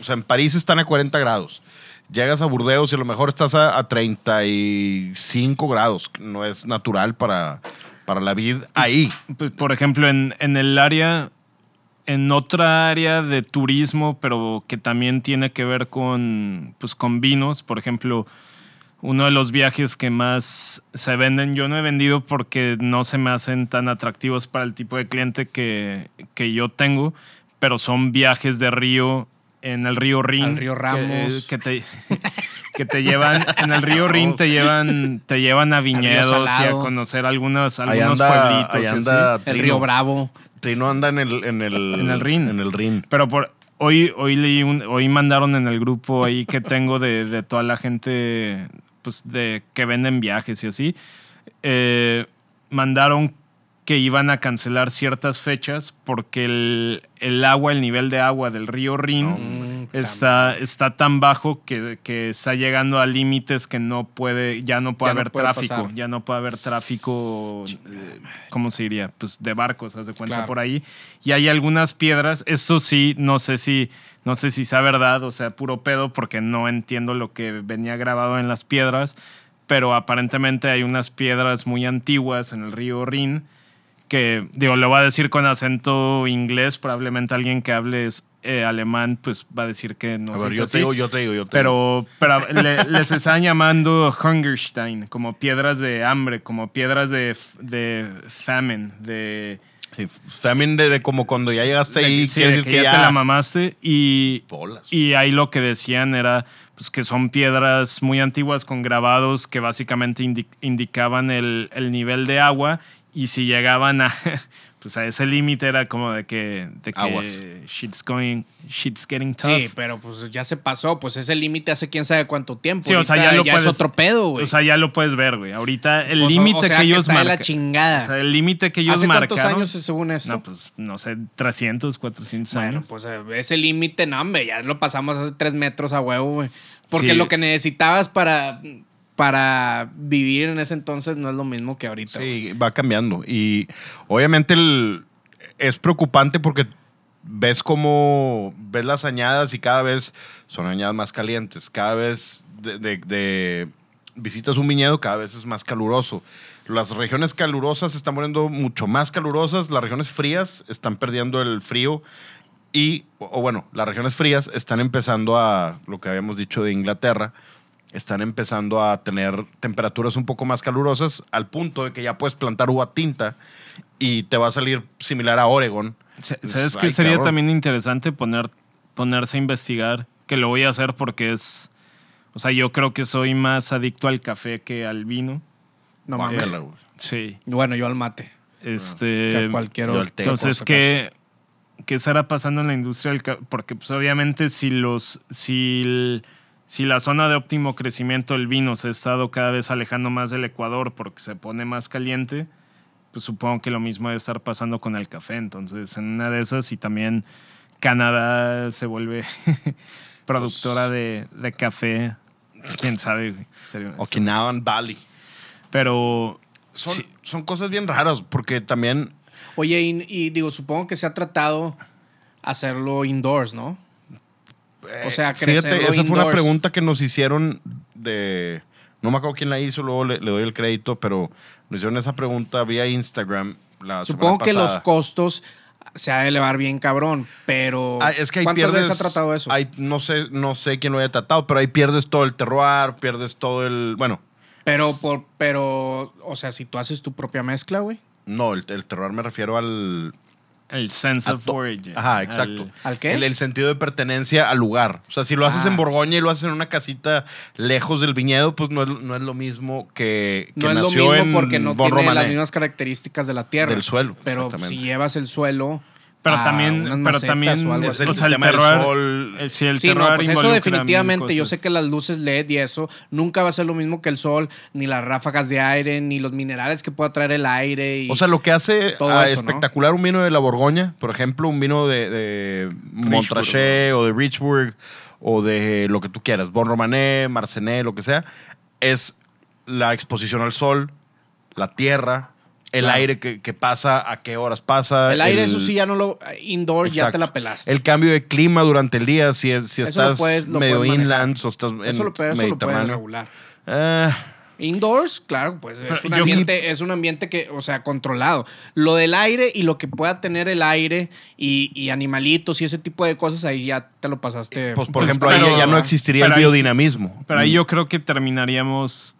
o sea, en París están a 40 grados. Llegas a Burdeos y a lo mejor estás a, a 35 grados. No es natural para, para la vida ahí. Pues, por ejemplo, en, en el área, en otra área de turismo, pero que también tiene que ver con, pues, con vinos, por ejemplo, uno de los viajes que más se venden. Yo no he vendido porque no se me hacen tan atractivos para el tipo de cliente que, que yo tengo, pero son viajes de río en el río Rin. Al río que- Ramos. Que, te, que te llevan, en el río Rin te llevan, te llevan a viñedos y a conocer algunos, Ahí algunos anda, pueblitos. anda El Trino. río Bravo. Trino anda en el, en el, En el Rin. En el Rin. Pero por hoy, hoy leí un, hoy mandaron en el grupo ahí que tengo de, de toda la gente pues de que venden viajes y así. eh, mandaron que iban a cancelar ciertas fechas porque el, el agua, el nivel de agua del río Rin Mm, está, está tan bajo que, que está llegando a límites que no puede, ya no puede Ya no haber puede tráfico, pasar. ya no puede haber tráfico, eh, ¿cómo se diría? Pues de barcos, haz de cuenta Claro. por ahí. Y hay algunas piedras, esto sí, no sé si, no sé si sea verdad o sea puro pedo porque no entiendo lo que venía grabado en las piedras, pero aparentemente hay unas piedras muy antiguas en el río Rin que, digo, lo va a decir con acento inglés, probablemente alguien que hable eh, alemán, pues va a decir que no A ver, yo te digo, yo te digo, yo te digo. Pero, pero le- les están llamando Hungerstein, como piedras de hambre, como piedras de, de famine, de, Sí, Famine de, de como cuando ya llegaste de ahí, sí, quiere de decir que que ya, ya... te la mamaste. Y, Bolas. y ahí lo que decían era pues, que son piedras muy antiguas con grabados que básicamente indi- indicaban el, el nivel de agua y si llegaban a, pues a ese límite era como de que, de que shit's going, shit's getting tough. Sí, pero pues ya se pasó. Pues ese límite hace quién sabe cuánto tiempo. Sí, o sea, ya lo es puedes- otro pedo, güey. O sea, ya lo puedes ver, güey. Ahorita el sea, límite o sea, que ellos está de la chingada. O sea, el límite que ellos ¿Hace cuántos años es según esto? No, pues no sé, 300, 400 Bueno, años. pues eh, ese límite, no, hombre, ya lo pasamos hace tres metros a huevo, güey. Porque Sí. lo que necesitabas para, para vivir en ese entonces no es lo mismo que ahorita. Sí, va cambiando. Y obviamente el- es preocupante porque ves cómo ves las añadas y cada vez son añadas más calientes. Cada vez de, de- de- visitas un viñedo, cada vez es más caluroso. Las regiones calurosas se están poniendo mucho más calurosas, las regiones frías están perdiendo el frío y, o o bueno, las regiones frías están empezando a, lo que habíamos dicho de Inglaterra, están empezando a tener temperaturas un poco más calurosas al punto de que ya puedes plantar uva tinta y te va a salir similar a Oregon. ¿Sabes qué "Ay, sería cabrón". también interesante poner, ponerse a investigar? Que lo voy a hacer porque es. O sea, yo creo que soy más adicto al café que al vino. No mames. Sí. Bueno, yo al mate. Este. que a cualquier otro. Entonces, ¿qué, ¿qué estará pasando en la industria del café? Porque, pues, obviamente, si los. Si, el- si la zona de óptimo crecimiento del vino se ha estado cada vez alejando más del Ecuador porque se pone más caliente, pues supongo que lo mismo debe estar pasando con el café. Entonces, en una de esas, y también Canadá se vuelve productora de, de café, quién sabe. Okinawan Valley. Pero. Son, sí, son cosas bien raras porque también Oye, y, y digo, supongo que se ha tratado hacerlo indoors, ¿no? O sea, Fíjate, crecerlo esa fue una pregunta que nos hicieron de. No me acuerdo quién la hizo, luego le, le doy el crédito, pero nos hicieron esa pregunta vía Instagram la Supongo que los costos se ha de elevar bien cabrón, pero Ah, es que ahí ¿cuántas pierdes. veces ha tratado eso? no, sé, no sé quién lo haya tratado, pero ahí pierdes todo el terroir, pierdes todo el. Bueno, Pero, por, pero, o sea, si tú haces tu propia mezcla, güey. no, el, el terroir me refiero al. El sense of to- origin. Ajá, exacto. al- ¿Al qué? El, el sentido de pertenencia al lugar. O sea, si lo haces Ah. en Borgoña y lo haces en una casita lejos del viñedo, pues no es, no es lo mismo que, que No es lo mismo en porque no Bon tiene las mismas características de la tierra. Del suelo, Pero si llevas el suelo. Pero a también, unas pero también, o algo Es así. el o sea, el tema del terroir, sol. eh, sí, el Sí, no, terroir pues eso definitivamente. Yo sé que las luces LED y eso nunca va a ser lo mismo que el sol, ni las ráfagas de aire, ni los minerales que pueda traer el aire. Y, O sea, lo que hace ¿no? espectacular un vino de la Borgoña, por ejemplo, un vino de, de Montrachet o de Richburg o de lo que tú quieras, Bon Romané, Marcené, lo que sea, es la exposición al sol, la tierra, el Claro. aire que, que pasa, a qué horas pasa. el aire, eso sí, ya no lo. Indoor ya Exacto. te la pelaste. El cambio de clima durante el día, si, es, si estás puedes- lo medio inland o estás en eso lo, puedes- eso lo puedes Mediterráneo. regular. Ah, Indoors, claro, pues es un, yo- ambiente, es un ambiente que, o sea, controlado. Lo del aire y lo que pueda tener el aire y, y animalitos y ese tipo de cosas, ahí ya te lo pasaste. Pues, por Pues, ejemplo, pero- ahí ya no existiría el biodinamismo. Pero ahí yo creo que terminaríamos.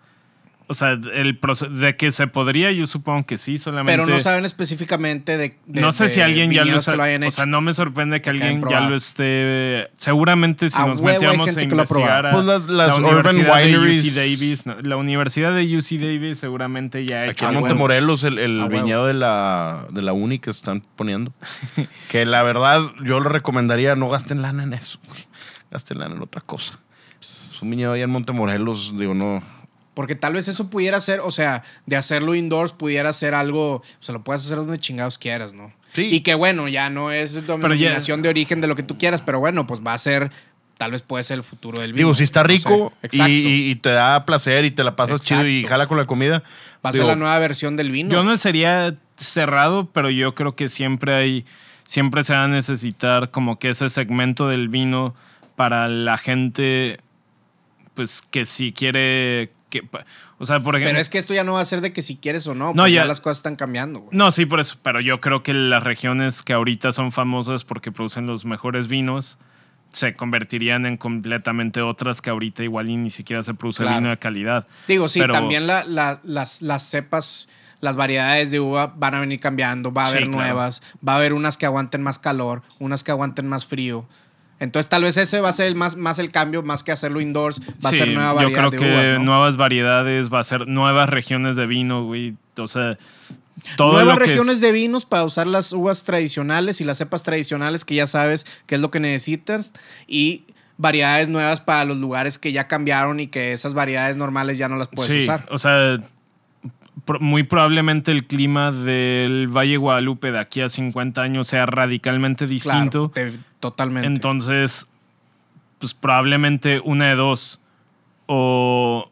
O sea, el proceso de que se podría, yo supongo que sí, solamente. pero no saben específicamente de. de- no sé de si alguien ya lo, hayan O hecho. sea, no me sorprende que alguien ya lo esté. Seguramente si A nos metiéramos a investigar a. Pues las- las la urban de wineries- UC Davis, no, la Universidad de UC Davis seguramente ya ha Aquí en. Montemorelos, el, el viñedo de la, de la uni que están poniendo. que la verdad, yo le recomendaría no gasten lana en eso. Gasten lana en otra cosa. Es un viñedo allá en Montemorelos, digo, no. Porque tal vez eso pudiera ser, o sea, de hacerlo indoors pudiera ser algo, o sea, lo puedes hacer donde chingados quieras, ¿no? Sí. Y que bueno, ya no es ya- denominación de origen de lo que tú quieras, pero bueno, pues va a ser, tal vez puede ser el futuro del vino. Digo, si está no sé. rico y, Exacto. y- y te da placer y te la pasas chido y jala con la comida. va a ser la nueva versión del vino. Yo no sería cerrado, pero yo creo que siempre hay, siempre se va a necesitar como que ese segmento del vino para la gente, pues que si quiere, que, pa- o sea, por ejemplo, pero es que esto ya no va a ser de que si quieres o no, No, pues ya, ya- las cosas están cambiando, güey. no, sí, por eso, pero yo creo que las regiones que ahorita son famosas porque producen los mejores vinos se convertirían en completamente otras que ahorita igual y ni siquiera se produce Claro. vino de calidad. Digo, sí, Pero- también la- la- las, las cepas, las variedades de uva van a venir cambiando, va a Sí, haber claro. nuevas, va a haber unas que aguanten más calor, unas que aguanten más frío. Entonces tal vez ese va a ser el más, más el cambio, más que hacerlo indoors, va a ser nueva yo variedad creo de que uvas, ¿no? nuevas variedades, va a ser nuevas regiones de vino, güey. O sea, todo Nuevas lo que es- regiones de vinos para usar las uvas tradicionales y las cepas tradicionales que ya sabes qué es lo que necesitas y variedades nuevas para los lugares que ya cambiaron y que esas variedades normales ya no las puedes sí, usar. O sea, muy probablemente el clima del Valle Guadalupe de aquí a 50 años sea radicalmente distinto. Claro, totalmente. Entonces, pues probablemente una de dos. O,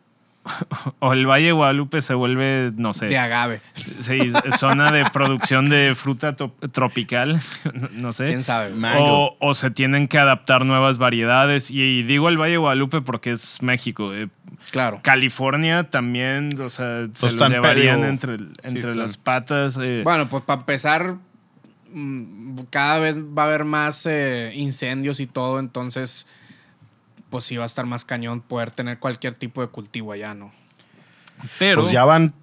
o el Valle Guadalupe se vuelve, no sé. de agave. Sí, zona de producción de fruta tropical, no sé. ¿Quién sabe? O, o se tienen que adaptar nuevas variedades. Y, digo el Valle de Guadalupe porque es México. eh, Claro. California también, o sea, se los Tostan llevarían Perio. entre, entre las patas. eh, Bueno, pues para empezar, mm, cada vez va a haber más eh, incendios y todo, entonces, pues sí va a estar más cañón poder tener cualquier tipo de cultivo allá, ¿no? pero Pues ya van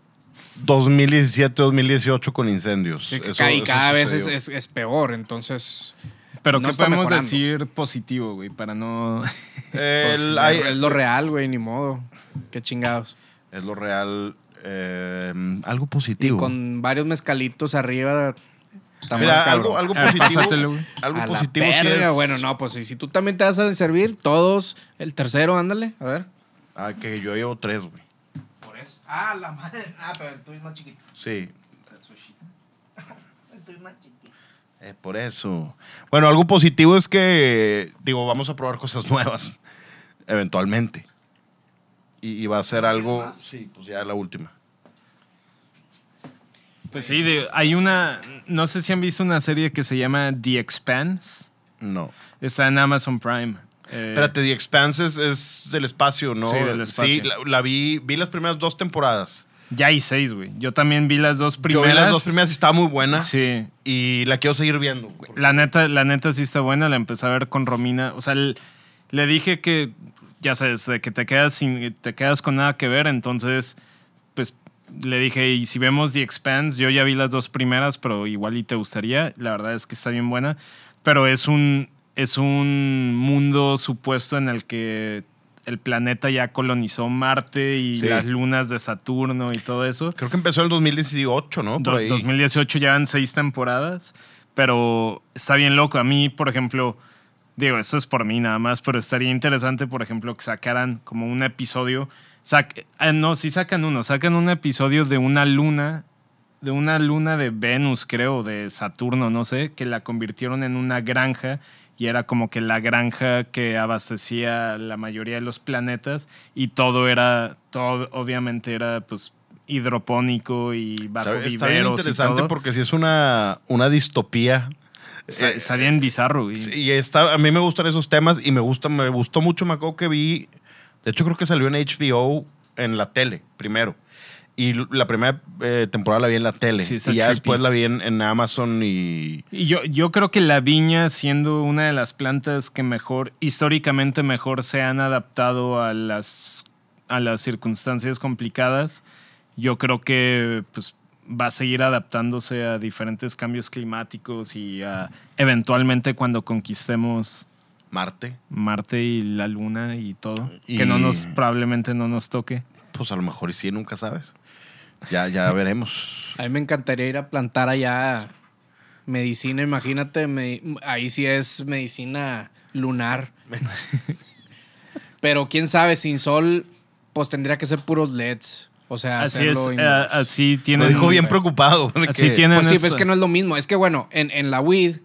2017, 2018 con incendios. Sí, que Eso- y cada vez es, es- es peor, entonces... pero no ¿qué podemos mejorando. decir positivo, güey? Para no... pues, El- hay- es lo real, güey, ni modo. Qué chingados. es lo real. eh, algo Y positivo. con varios mezcalitos arriba... está Mira, más algo, algo ver, positivo. algo A la positivo sí verga, es- Bueno, no, pues si, si tú también te vas a servir, todos, el tercero, ándale, a ver. Ah, que yo llevo tres, güey. Por eso. Ah, la madre. Ah, pero el tuyo es más chiquito. Sí, El tuyo es más chiquito. es por eso. Bueno, algo positivo es que, digo, vamos a probar cosas nuevas, eventualmente. Y, y va a ser algo, sí, pues ya la última. Pues sí, de- hay una... No sé si han visto una serie que se llama The Expanse. No. Está en Amazon Prime. Eh, Espérate, The Expanse es, es del espacio, ¿no? Sí, del espacio. Sí, la, la vi, vi las primeras dos temporadas. Ya hay seis, güey. Yo también vi las dos Yo primeras. vi las dos primeras y estaba muy buena. Sí. Y la quiero seguir viendo. güey. La neta, la neta sí está buena. La empecé a ver con Romina. O sea, el- le dije que, ya sabes, de que te quedas, sin, te quedas con nada que ver. Entonces, pues le dije, y si vemos The Expanse, yo ya vi las dos primeras, pero igual y te gustaría. La verdad es que está bien buena. Pero es un, es un mundo supuesto en el que el planeta ya colonizó Marte y Sí. las lunas de Saturno y todo eso. Creo que empezó en el 2018, ¿no? Por ahí. 2018 ya van seis temporadas, pero está bien loco. A mí, por ejemplo, digo, esto es por mí nada más, pero estaría interesante, por ejemplo, que sacaran como un episodio. Sac- ah, no, sí sacan uno, sacan un episodio de una luna, de una luna de Venus, creo, de Saturno, no sé, que la convirtieron en una granja y era como que la granja que abastecía la mayoría de los planetas y todo era, todo obviamente era pues hidropónico y bajo Está, bien y interesante todo. porque si es una, una distopía. Está, Eh, está bien bizarro, güey. Sí, Y está, a mí me gustan esos temas y me gusta, me gustó mucho, me acuerdo que vi, de hecho creo que salió en HBO en la tele, primero. Y la primera eh, temporada la vi en la tele. Sí, y ya trippy. después la vi en, en Amazon y... Y yo, yo creo que la viña, siendo una de las plantas que mejor, históricamente mejor se han adaptado a las, a las circunstancias complicadas, yo creo que pues, va a seguir adaptándose a diferentes cambios climáticos y a, eventualmente cuando conquistemos Marte. Marte y la Luna y todo, Y- que no nos, probablemente no nos toque. Pues a lo mejor y sí, nunca sabes. Ya, ya veremos. A mí me encantaría ir a plantar allá medicina, imagínate, me- ahí sí es medicina lunar. Pero quién sabe, sin sol, pues tendría que ser puros LEDs. O sea, Así es, hacerlo eh, indoors. así dijo bien preocupado. Así que- tienen Pues sí, pues es que no es lo mismo. Es que bueno, en, en la weed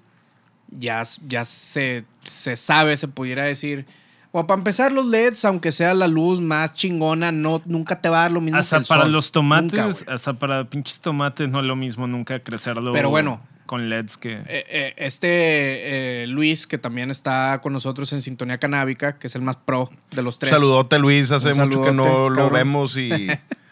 ya, ya se, se sabe, se pudiera decir. O para empezar, los LEDs, aunque sea la luz más chingona, no, nunca te va a dar lo mismo. Hasta que el para sol. los tomates, Nunca, hasta para pinches tomates no es lo mismo nunca crecerlo Pero bueno. con LEDs que... Eh, eh, este eh, Luis, que también está con nosotros en Sintonía Canábica, que es el más pro de los tres. saludote, Luis. Hace Un mucho que no lo vemos y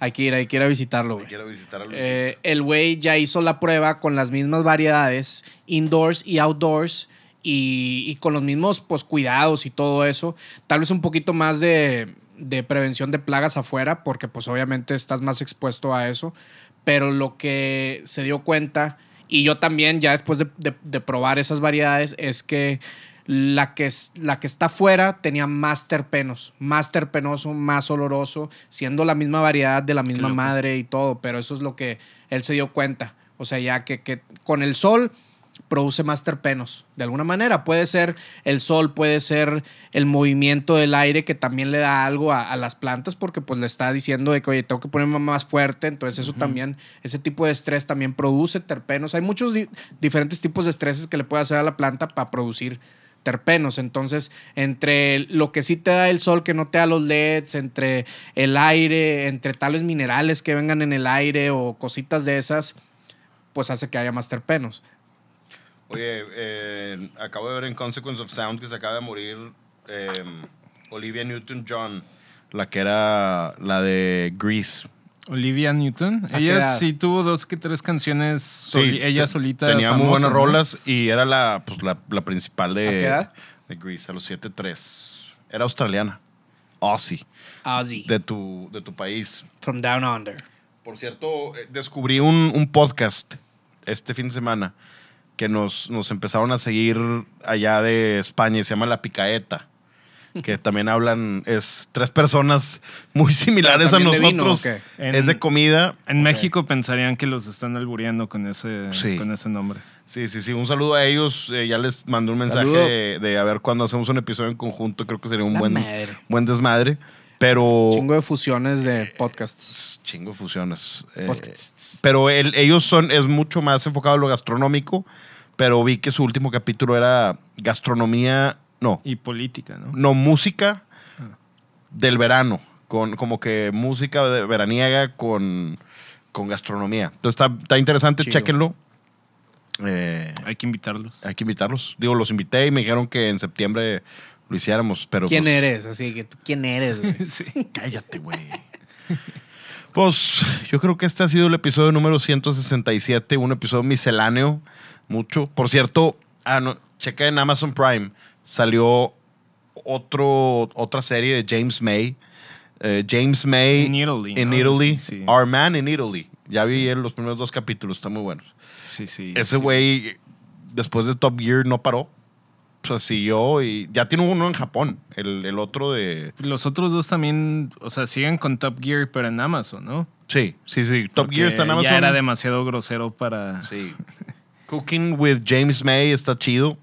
Hay que ir, hay que ir a visitarlo, güey. visitar a Luis. Eh, el güey ya hizo la prueba con las mismas variedades, indoors y outdoors, y, y con los mismos pues, cuidados y todo eso. Tal vez un poquito más de, de prevención de plagas afuera, porque pues obviamente estás más expuesto a eso. Pero lo que se dio cuenta, y yo también ya después de, de- de probar esas variedades, es que la que, la que está afuera tenía más terpenos, más terpenoso, más oloroso, siendo la misma variedad de la misma madre y todo, pero eso es lo que él se dio cuenta. O sea, ya que, que con el sol produce más terpenos. De alguna manera, puede ser el sol, puede ser el movimiento del aire que también le da algo a, a las plantas porque pues le está diciendo de que, oye, tengo que ponerme más fuerte. Entonces eso también, ese tipo de estrés también produce terpenos. Hay muchos di- diferentes tipos de estreses que le puede hacer a la planta para producir terpenos. Entonces, entre lo que sí te da el sol, que no te da los LEDs, entre el aire, entre tales minerales que vengan en el aire o cositas de esas, pues hace que haya más terpenos. Oye, eh, acabo de ver en Consequence of Sound que se acaba de morir eh, Olivia Newton-John, la que era la de Grease. Olivia Newton. ¿A qué Ella sí tuvo dos que tres canciones, soli- ella te- solita. Tenía muy famosa, buenas ¿no? rolas y era la, pues, la, la principal de, ¿A qué edad? de Grease, a los 7'3". Era australiana. Aussie, Ozzy, de tu, de tu país. from Down Under. Por cierto, eh, descubrí un, un podcast este fin de semana que nos, nos empezaron a seguir allá de España y se llama La Picaeta. Que también hablan, es tres personas muy similares a ¿También de vino nosotros. En- Es de comida. En México pensarían que los están albureando con ese, Sí. con ese nombre. Sí, sí, sí. Un saludo a ellos. Eh, ya les mandé un mensaje de, de a ver cuando hacemos un episodio en conjunto. Creo que sería un La buen, madre. buen desmadre. Pero. Chingo de fusiones de podcasts. Chingo de fusiones. Eh, Podcasts. pero el- ellos son, es mucho más enfocado a lo gastronómico. Pero vi que su último capítulo era gastronomía. No, Y política, ¿no? no, música del verano. Con como que música de veraniega con, con gastronomía. Entonces está, está interesante, Chido. chéquenlo. Eh, Hay que invitarlos. hay que invitarlos. Digo, los invité y me dijeron que en septiembre lo hiciéramos, pero... ¿Quién pues, eres? Así que tú, ¿quién eres? güey? Sí. Cállate, güey. Pues yo creo que este ha sido el episodio número 167, un episodio misceláneo, mucho. Por cierto, ah, no, checa en Amazon Prime, salió otro, otra serie de James May. Eh, James May In Italy, in ¿no? Italy. Sí. Our Man in Italy. Ya vi los primeros dos capítulos, están muy buenos. Sí, sí. Ese sí. güey, después de Top Gear, no paró. O sea, siguió y ya tiene uno en Japón. El, el otro de. Los otros dos también, o sea, siguen con Top Gear, pero en Amazon, ¿no? Sí, sí, sí. Top Porque Gear está en Amazon. Ya era demasiado grosero para. Sí. Cooking with James May está chido.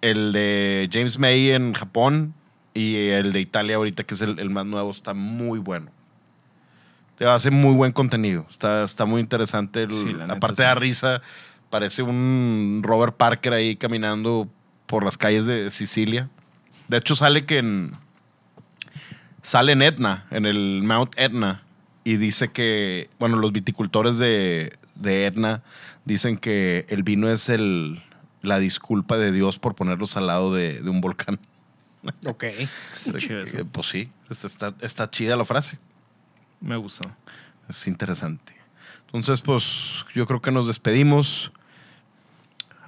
El de James May en Japón y el de Italia ahorita, que es el, el más nuevo, está muy bueno. Te hace muy buen contenido. Está, está muy interesante. El- Sí, la neta, aparte sí. da risa. Parece un Robert Parker ahí caminando por las calles de Sicilia. De hecho, sale que en. Sale en Etna, en el Mount Etna. Y dice que. Bueno, los viticultores de, de Etna dicen que el vino es el, la disculpa de Dios por ponerlos al lado de, de un volcán. Ok. Eh, Pues sí, está- está chida la frase. Me gustó. Es interesante. Entonces, pues yo creo que nos despedimos.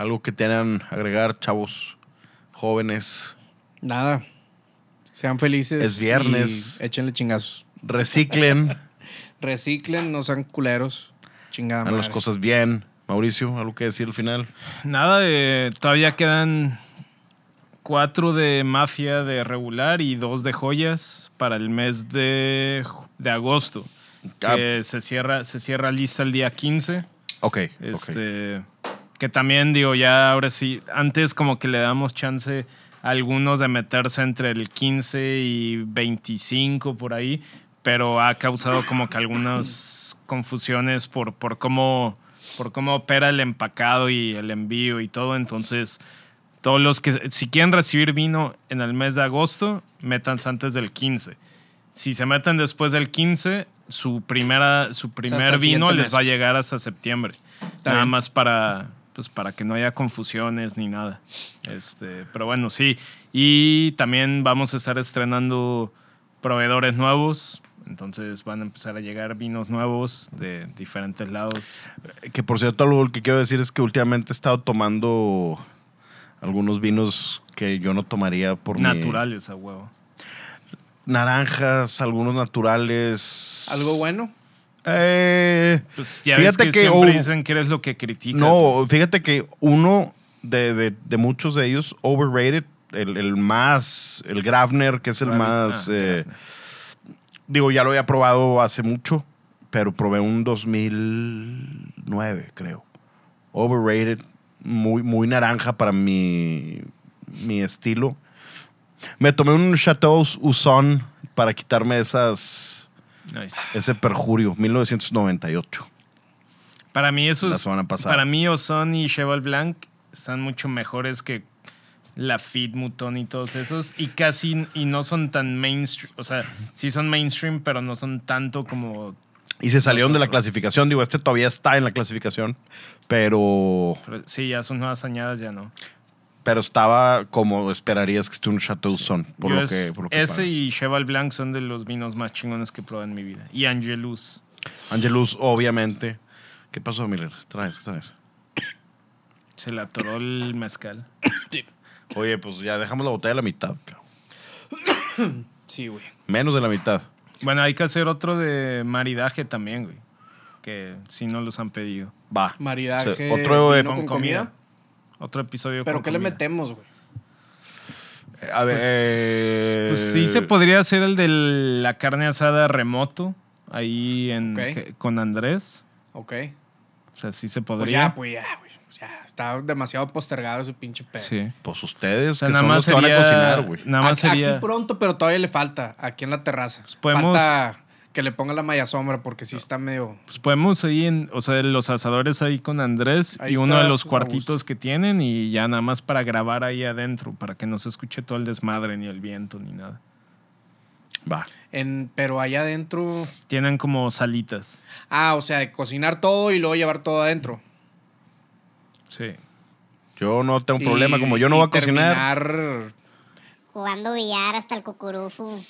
Algo que tengan agregar, chavos, jóvenes. Nada. Sean felices. Es viernes. y échenle chingazos. Reciclen, Reciclen, no sean culeros. Chingada hagan las cosas bien. Mauricio, algo que decir al final. Nada de. Todavía quedan cuatro de mafia de regular y dos de joyas para el mes de, de agosto. Ah. Que se cierra, se cierra lista el día 15. Ok, ok. Este, Que también, digo, ya ahora sí, antes como que le damos chance a algunos de meterse entre el 15 y 25 por ahí, pero ha causado como que algunas confusiones por, por, cómo, por cómo opera el empacado y el envío y todo. Entonces, todos los que, si quieren recibir vino en el mes de agosto, métanse antes del 15. Si se meten después del 15, su, primera, su primer vino les mes. va a llegar hasta septiembre. Está Nada bien. más para, pues, para que no haya confusiones ni nada. Este, pero bueno, sí. Y también vamos a estar estrenando proveedores nuevos. Entonces van a empezar a llegar vinos nuevos de diferentes lados. Que por cierto, algo que quiero decir es que últimamente he estado tomando algunos vinos que yo no tomaría por mi- Naturales a huevo. naranjas, algunos naturales. ¿Algo bueno? Eh, Pues ya Fíjate ves que, que siempre hubo- dicen que eres lo que criticas. no, fíjate que uno de, de- de muchos de ellos, overrated, el, el más, el Grafner, que es el más, ah, eh, digo, ya lo había probado hace mucho, pero probé un 2009, creo. Overrated, muy, muy naranja para mi, mi estilo. Me tomé un Chateau Uson para quitarme esas, Nice. ese perjurio, 1998. Para mí esos, La semana pasada. para mí Ozon y Cheval Blanc están mucho mejores que la Fit Mouton y todos esos y casi y no son tan mainstream, o sea, sí son mainstream, pero no son tanto como Y se salieron de la Nosotros. clasificación. Digo, este todavía está en la clasificación, pero, pero sí, ya sus nuevas añadas ya no. Pero estaba como esperarías que esté un Chateau Son, por, lo es- que, por lo que ese pagas. y Cheval Blanc son de los vinos más chingones que he probado en mi vida. Y Angelus. Angelus, obviamente. ¿Qué pasó, Miller? Traes, ¿Qué traes? Se le atoró el mezcal. Oye, pues ya dejamos la botella a la mitad, cabrón. Sí, güey. Menos de la mitad. Bueno, hay que hacer otro de maridaje también, güey. Que si no los han pedido. Va. Maridaje. Otro de- con comida. Otro episodio ¿Pero con qué le metemos, güey? A ver. eh, Pues sí se podría hacer el de la carne asada remoto ahí en, con Andrés. Ok. O sea, sí se Pues podría. ya, pues ya, güey. Pues ya. Está demasiado postergado ese pinche pedo. Sí. Pues ustedes, O sea, que nada son más los que van a sería- cocinar, güey. Nada más aquí, sería. aquí pronto, pero todavía le falta. Aquí en la terraza. podemos- Falta que le ponga la malla sombra porque sí está medio. Pues podemos ahí en, o sea, los asadores ahí con Andrés Ahí y uno de los cuartitos gusto. que tienen y ya nada más para grabar ahí adentro, para que no se escuche todo el desmadre, ni el viento, ni nada. Va. En, pero allá adentro. Tienen como salitas. Ah, o sea, de cocinar todo y luego llevar todo adentro. Sí. Yo no tengo Y- problema. Como yo no voy a cocinar. Jugando billar hasta el cucurufu.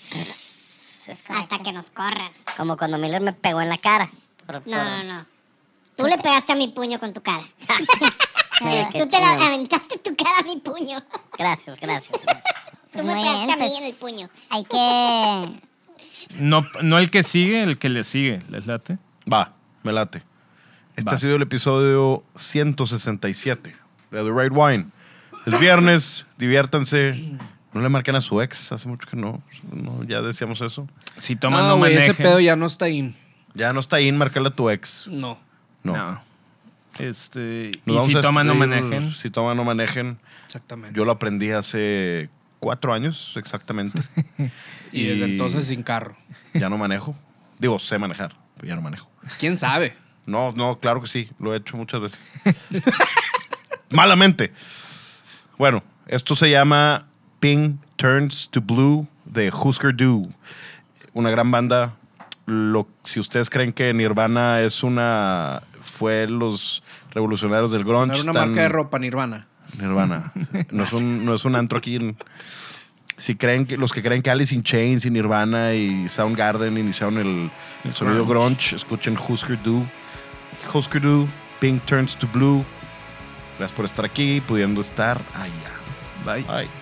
hasta que nos corran. Como cuando Miller me pegó en la cara. Por- No, por- no, no. Tú le pegaste a mi puño con tu cara. Mira, qué Tú te la chido. aventaste tu cara a mi puño. Gracias, gracias, gracias. Tú Pues me muy pegaste bien, a mí pues, en el puño. Hay que. No, no el que sigue, el que le sigue. ¿Les late? Va, me late. Este Va. ha sido el episodio 167 de The Right Wine. Es viernes, diviértanse. No le marquen a su ex, hace mucho que no. no ya decíamos eso. Si toman, no, no, güey, ese pedo ya no está in. Ya no está ahí en marcarle a tu ex. No. No. No. Este, Nos y vamos si a toman, no despedir. manejen. Si toman, no manejen. Exactamente. Yo lo aprendí hace cuatro años exactamente. y desde entonces sin carro. Ya no manejo. Digo, sé manejar, pero ya no manejo. ¿Quién sabe? No, no, claro que sí. Lo he hecho muchas veces. Malamente. Bueno, esto se llama Pink Turns to Blue de Husker Du. Una gran banda. Lo, si ustedes creen que Nirvana es una. fue los revolucionarios del grunge. Era una están- marca de ropa, Nirvana. Nirvana. No es un, no es un antro aquí. en- Si creen que los que creen que Alice in Chains y Nirvana y Soundgarden iniciaron el, el sonido grunge, escuchen Husker Du. Husker Du, Pink Turns to Blue. Gracias por estar aquí, pudiendo estar allá. Bye. Bye.